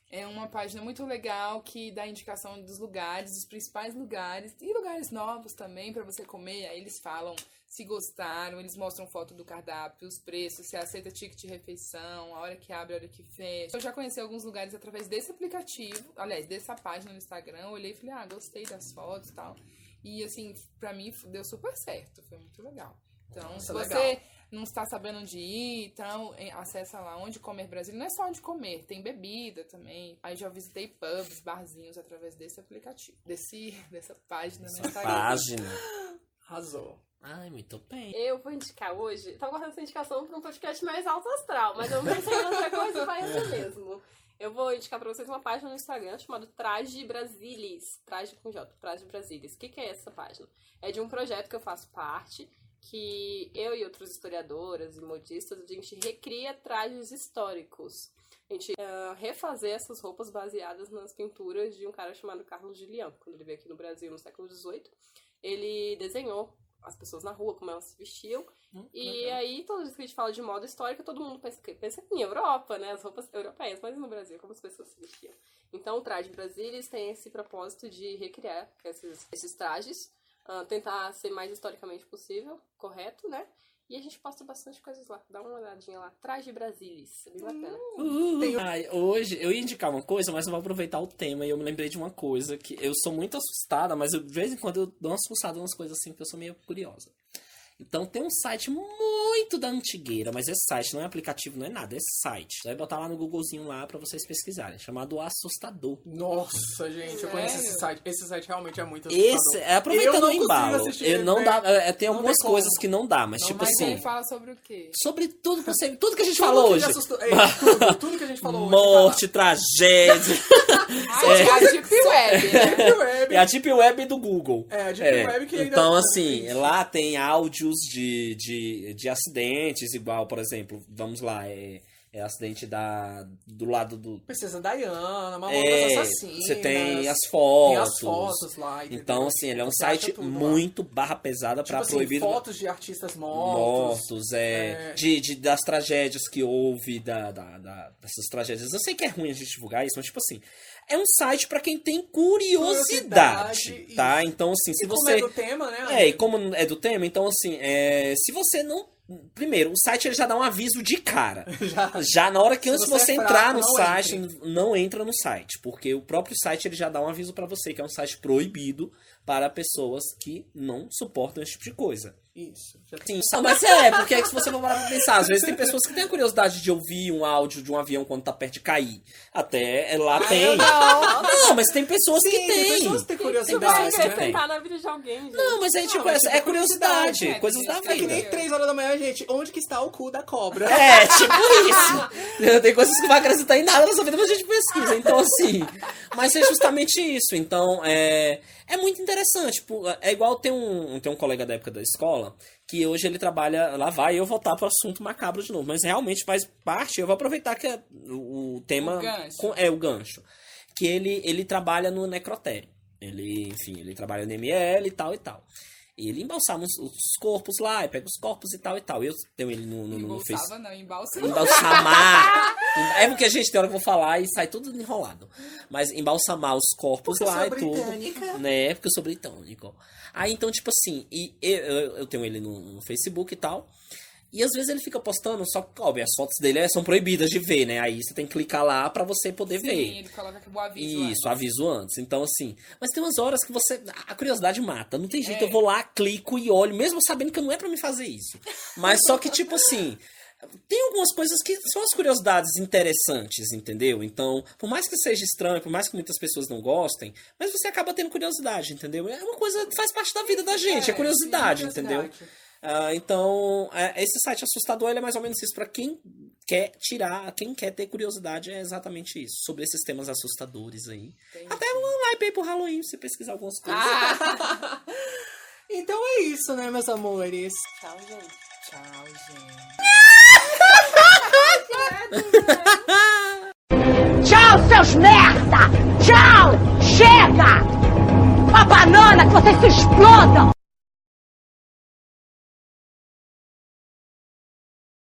É uma página muito legal que dá indicação dos lugares, dos principais lugares e lugares novos também pra você comer. Aí eles falam se gostaram, eles mostram foto do cardápio, os preços, se aceita ticket de refeição, a hora que abre, a hora que fecha. Eu já conheci alguns lugares através desse aplicativo, aliás, dessa página no Instagram. Olhei e falei, ah, gostei das fotos e tal. E assim, pra mim deu super certo, foi muito legal. Então, Nossa, se legal. Não está sabendo onde ir, então acessa lá onde comer Brasília. Não é só onde comer, tem bebida também. Aí já visitei pubs, barzinhos através desse aplicativo, desse, dessa página no Instagram. Página. Arrasou. Ai, muito bem. Eu vou indicar hoje. Tava guardando essa indicação pra um podcast mais alto astral, mas eu não pensei em outra coisa, vai essa mesmo. Eu vou indicar pra vocês uma página no Instagram chamada Traje Brasilis. Traje com J, Traje Brasilis. O que, que é essa página? É de um projeto que eu faço parte, que eu e outros historiadoras e modistas, a gente recria trajes históricos. A gente ah, refazer essas roupas baseadas nas pinturas de um cara chamado Carlos Julião. Quando ele veio aqui no Brasil no século XVIII, ele desenhou as pessoas na rua, como elas se vestiam. Hum, E legal. aí, toda vez que a gente fala de moda histórica, todo mundo pensa, pensa em Europa, né? As roupas europeias, mas no Brasil, como as pessoas se vestiam. Então, o Traje Brasilis tem esse propósito de recriar esses, esses trajes, ah, tentar ser mais historicamente possível, correto, né? E a gente posta bastante coisas lá. Dá uma olhadinha lá. Traje Brasilis. É bem bacana. Uh, Tem- ai, hoje eu ia indicar uma coisa, mas eu vou aproveitar o tema e eu me lembrei de uma coisa que eu sou muito assustada, mas eu, de vez em quando eu dou uma assustada nas coisas assim, porque eu sou meio curiosa. Então tem um site muito da antigueira, mas esse site não é aplicativo, não é nada, é site. Você vai botar lá no Googlezinho lá pra vocês pesquisarem, chamado Assustador. Nossa, gente, eu conheço esse site. Esse site realmente é muito Esse, assustador. é, aproveitando o embalo, eu não né? dá, é, tem Não algumas tem como. coisas que não dá, mas Não, tipo Mas assim, ele fala sobre o quê? sobre tudo que você, tudo que a gente Tudo falou hoje. assustou- é, tudo, tudo que a gente falou hoje. Morte, tragédia. Ah, é a Deep Web, né? tá lá. Deep Web. É a Deep Web do Google. É, a Deep Web que ainda- Então, assim, lá tem áudios de, de, de acidentes, igual, por exemplo, vamos lá, é, É acidente da, do lado do. Princesa Diana, Mamonas É, Assassinas. você tem as tem fotos. as fotos lá. entendeu? Então, assim, ele é um Você site tudo lá. muito barra pesada Tipo pra assim, proibido. fotos de artistas mortos. mortos, é, é. De, de- das tragédias que houve, da, da- da- dessas tragédias. Eu sei que é ruim a gente divulgar isso, mas tipo assim, é um site pra quem tem curiosidade, Curiosidade, tá? Então assim, se E como você é do tema, né? é, e como é do tema, então assim, é, se você não Primeiro, o site ele já dá um aviso de cara. Já. Já na hora que antes você você é entrar no não site, não entra no site, porque o próprio site ele já dá um aviso pra você que é um site proibido para pessoas que não suportam esse tipo de coisa. Isso. Já Sim, mas é, porque é que se você for parar pra pensar, às vezes tem pessoas que têm a curiosidade de ouvir um áudio de um avião quando tá perto de cair. Até é, lá tem. não. Não, mas tem pessoas Sim, que tem têm. pessoas que têm curiosidade, né? tentar na vida de alguém, gente. Não, mas aí, tipo, mas é, tipo, é curiosidade, curiosidade, coisas da é, É que vida. nem 3 horas da manhã, gente. Onde que está o cu da cobra? É, tipo isso. Tem coisas que não vai acrescentar em nada nessa vida, mas a gente pesquisa. Então, assim. Mas é justamente isso. Então, é, é muito interessante. Tipo, é igual tem um, tem um colega da época da escola que hoje ele trabalha. Lá vai eu voltar pro assunto macabro de novo. Mas realmente faz parte. Eu vou aproveitar que é o, tema. O com- é o gancho. Que ele, ele trabalha no necrotério. Ele, enfim, ele trabalha no ML e tal e tal. E ele embalsama os, os corpos lá, e pega os corpos e tal e tal. Eu tenho ele no, no, no Facebook. Não, embalsa. Embalsamar. É porque, gente, tem hora que eu vou falar e sai tudo enrolado. Mas embalsamar os corpos Porque eu lá e tudo. Né? Porque eu sou britânico. Aí então, tipo assim, e eu, eu- eu tenho ele no, no Facebook e tal. E às vezes ele fica postando, só que, óbvio, as fotos dele é, são proibidas de ver, né? Aí você tem que clicar lá pra você poder Sim, ver. ele coloca que o aviso. Isso, aviso antes. Então, assim. Mas tem umas horas que você. A curiosidade mata. Não tem jeito. É. Eu vou lá, clico e olho, mesmo sabendo que não é pra me fazer isso. Mas só que, tipo assim. Tem algumas coisas que são as curiosidades interessantes, entendeu? Então, por mais que seja estranho, por mais que muitas pessoas não gostem, mas você acaba tendo curiosidade, entendeu? É uma coisa que faz parte da vida da gente, é, É, curiosidade, sim, entendeu? Ah, então, é, esse site assustador ele é mais ou menos isso. Pra quem quer tirar, quem quer ter curiosidade, é exatamente isso. Sobre esses temas assustadores aí. Tem- Até um hype aí pro Halloween, se pesquisar algumas coisas. Ah, Então é isso, né, meus amores? Tchau, gente. tchau, gente. Tchau, seus merda! Tchau! Chega! A banana que vocês se explodam!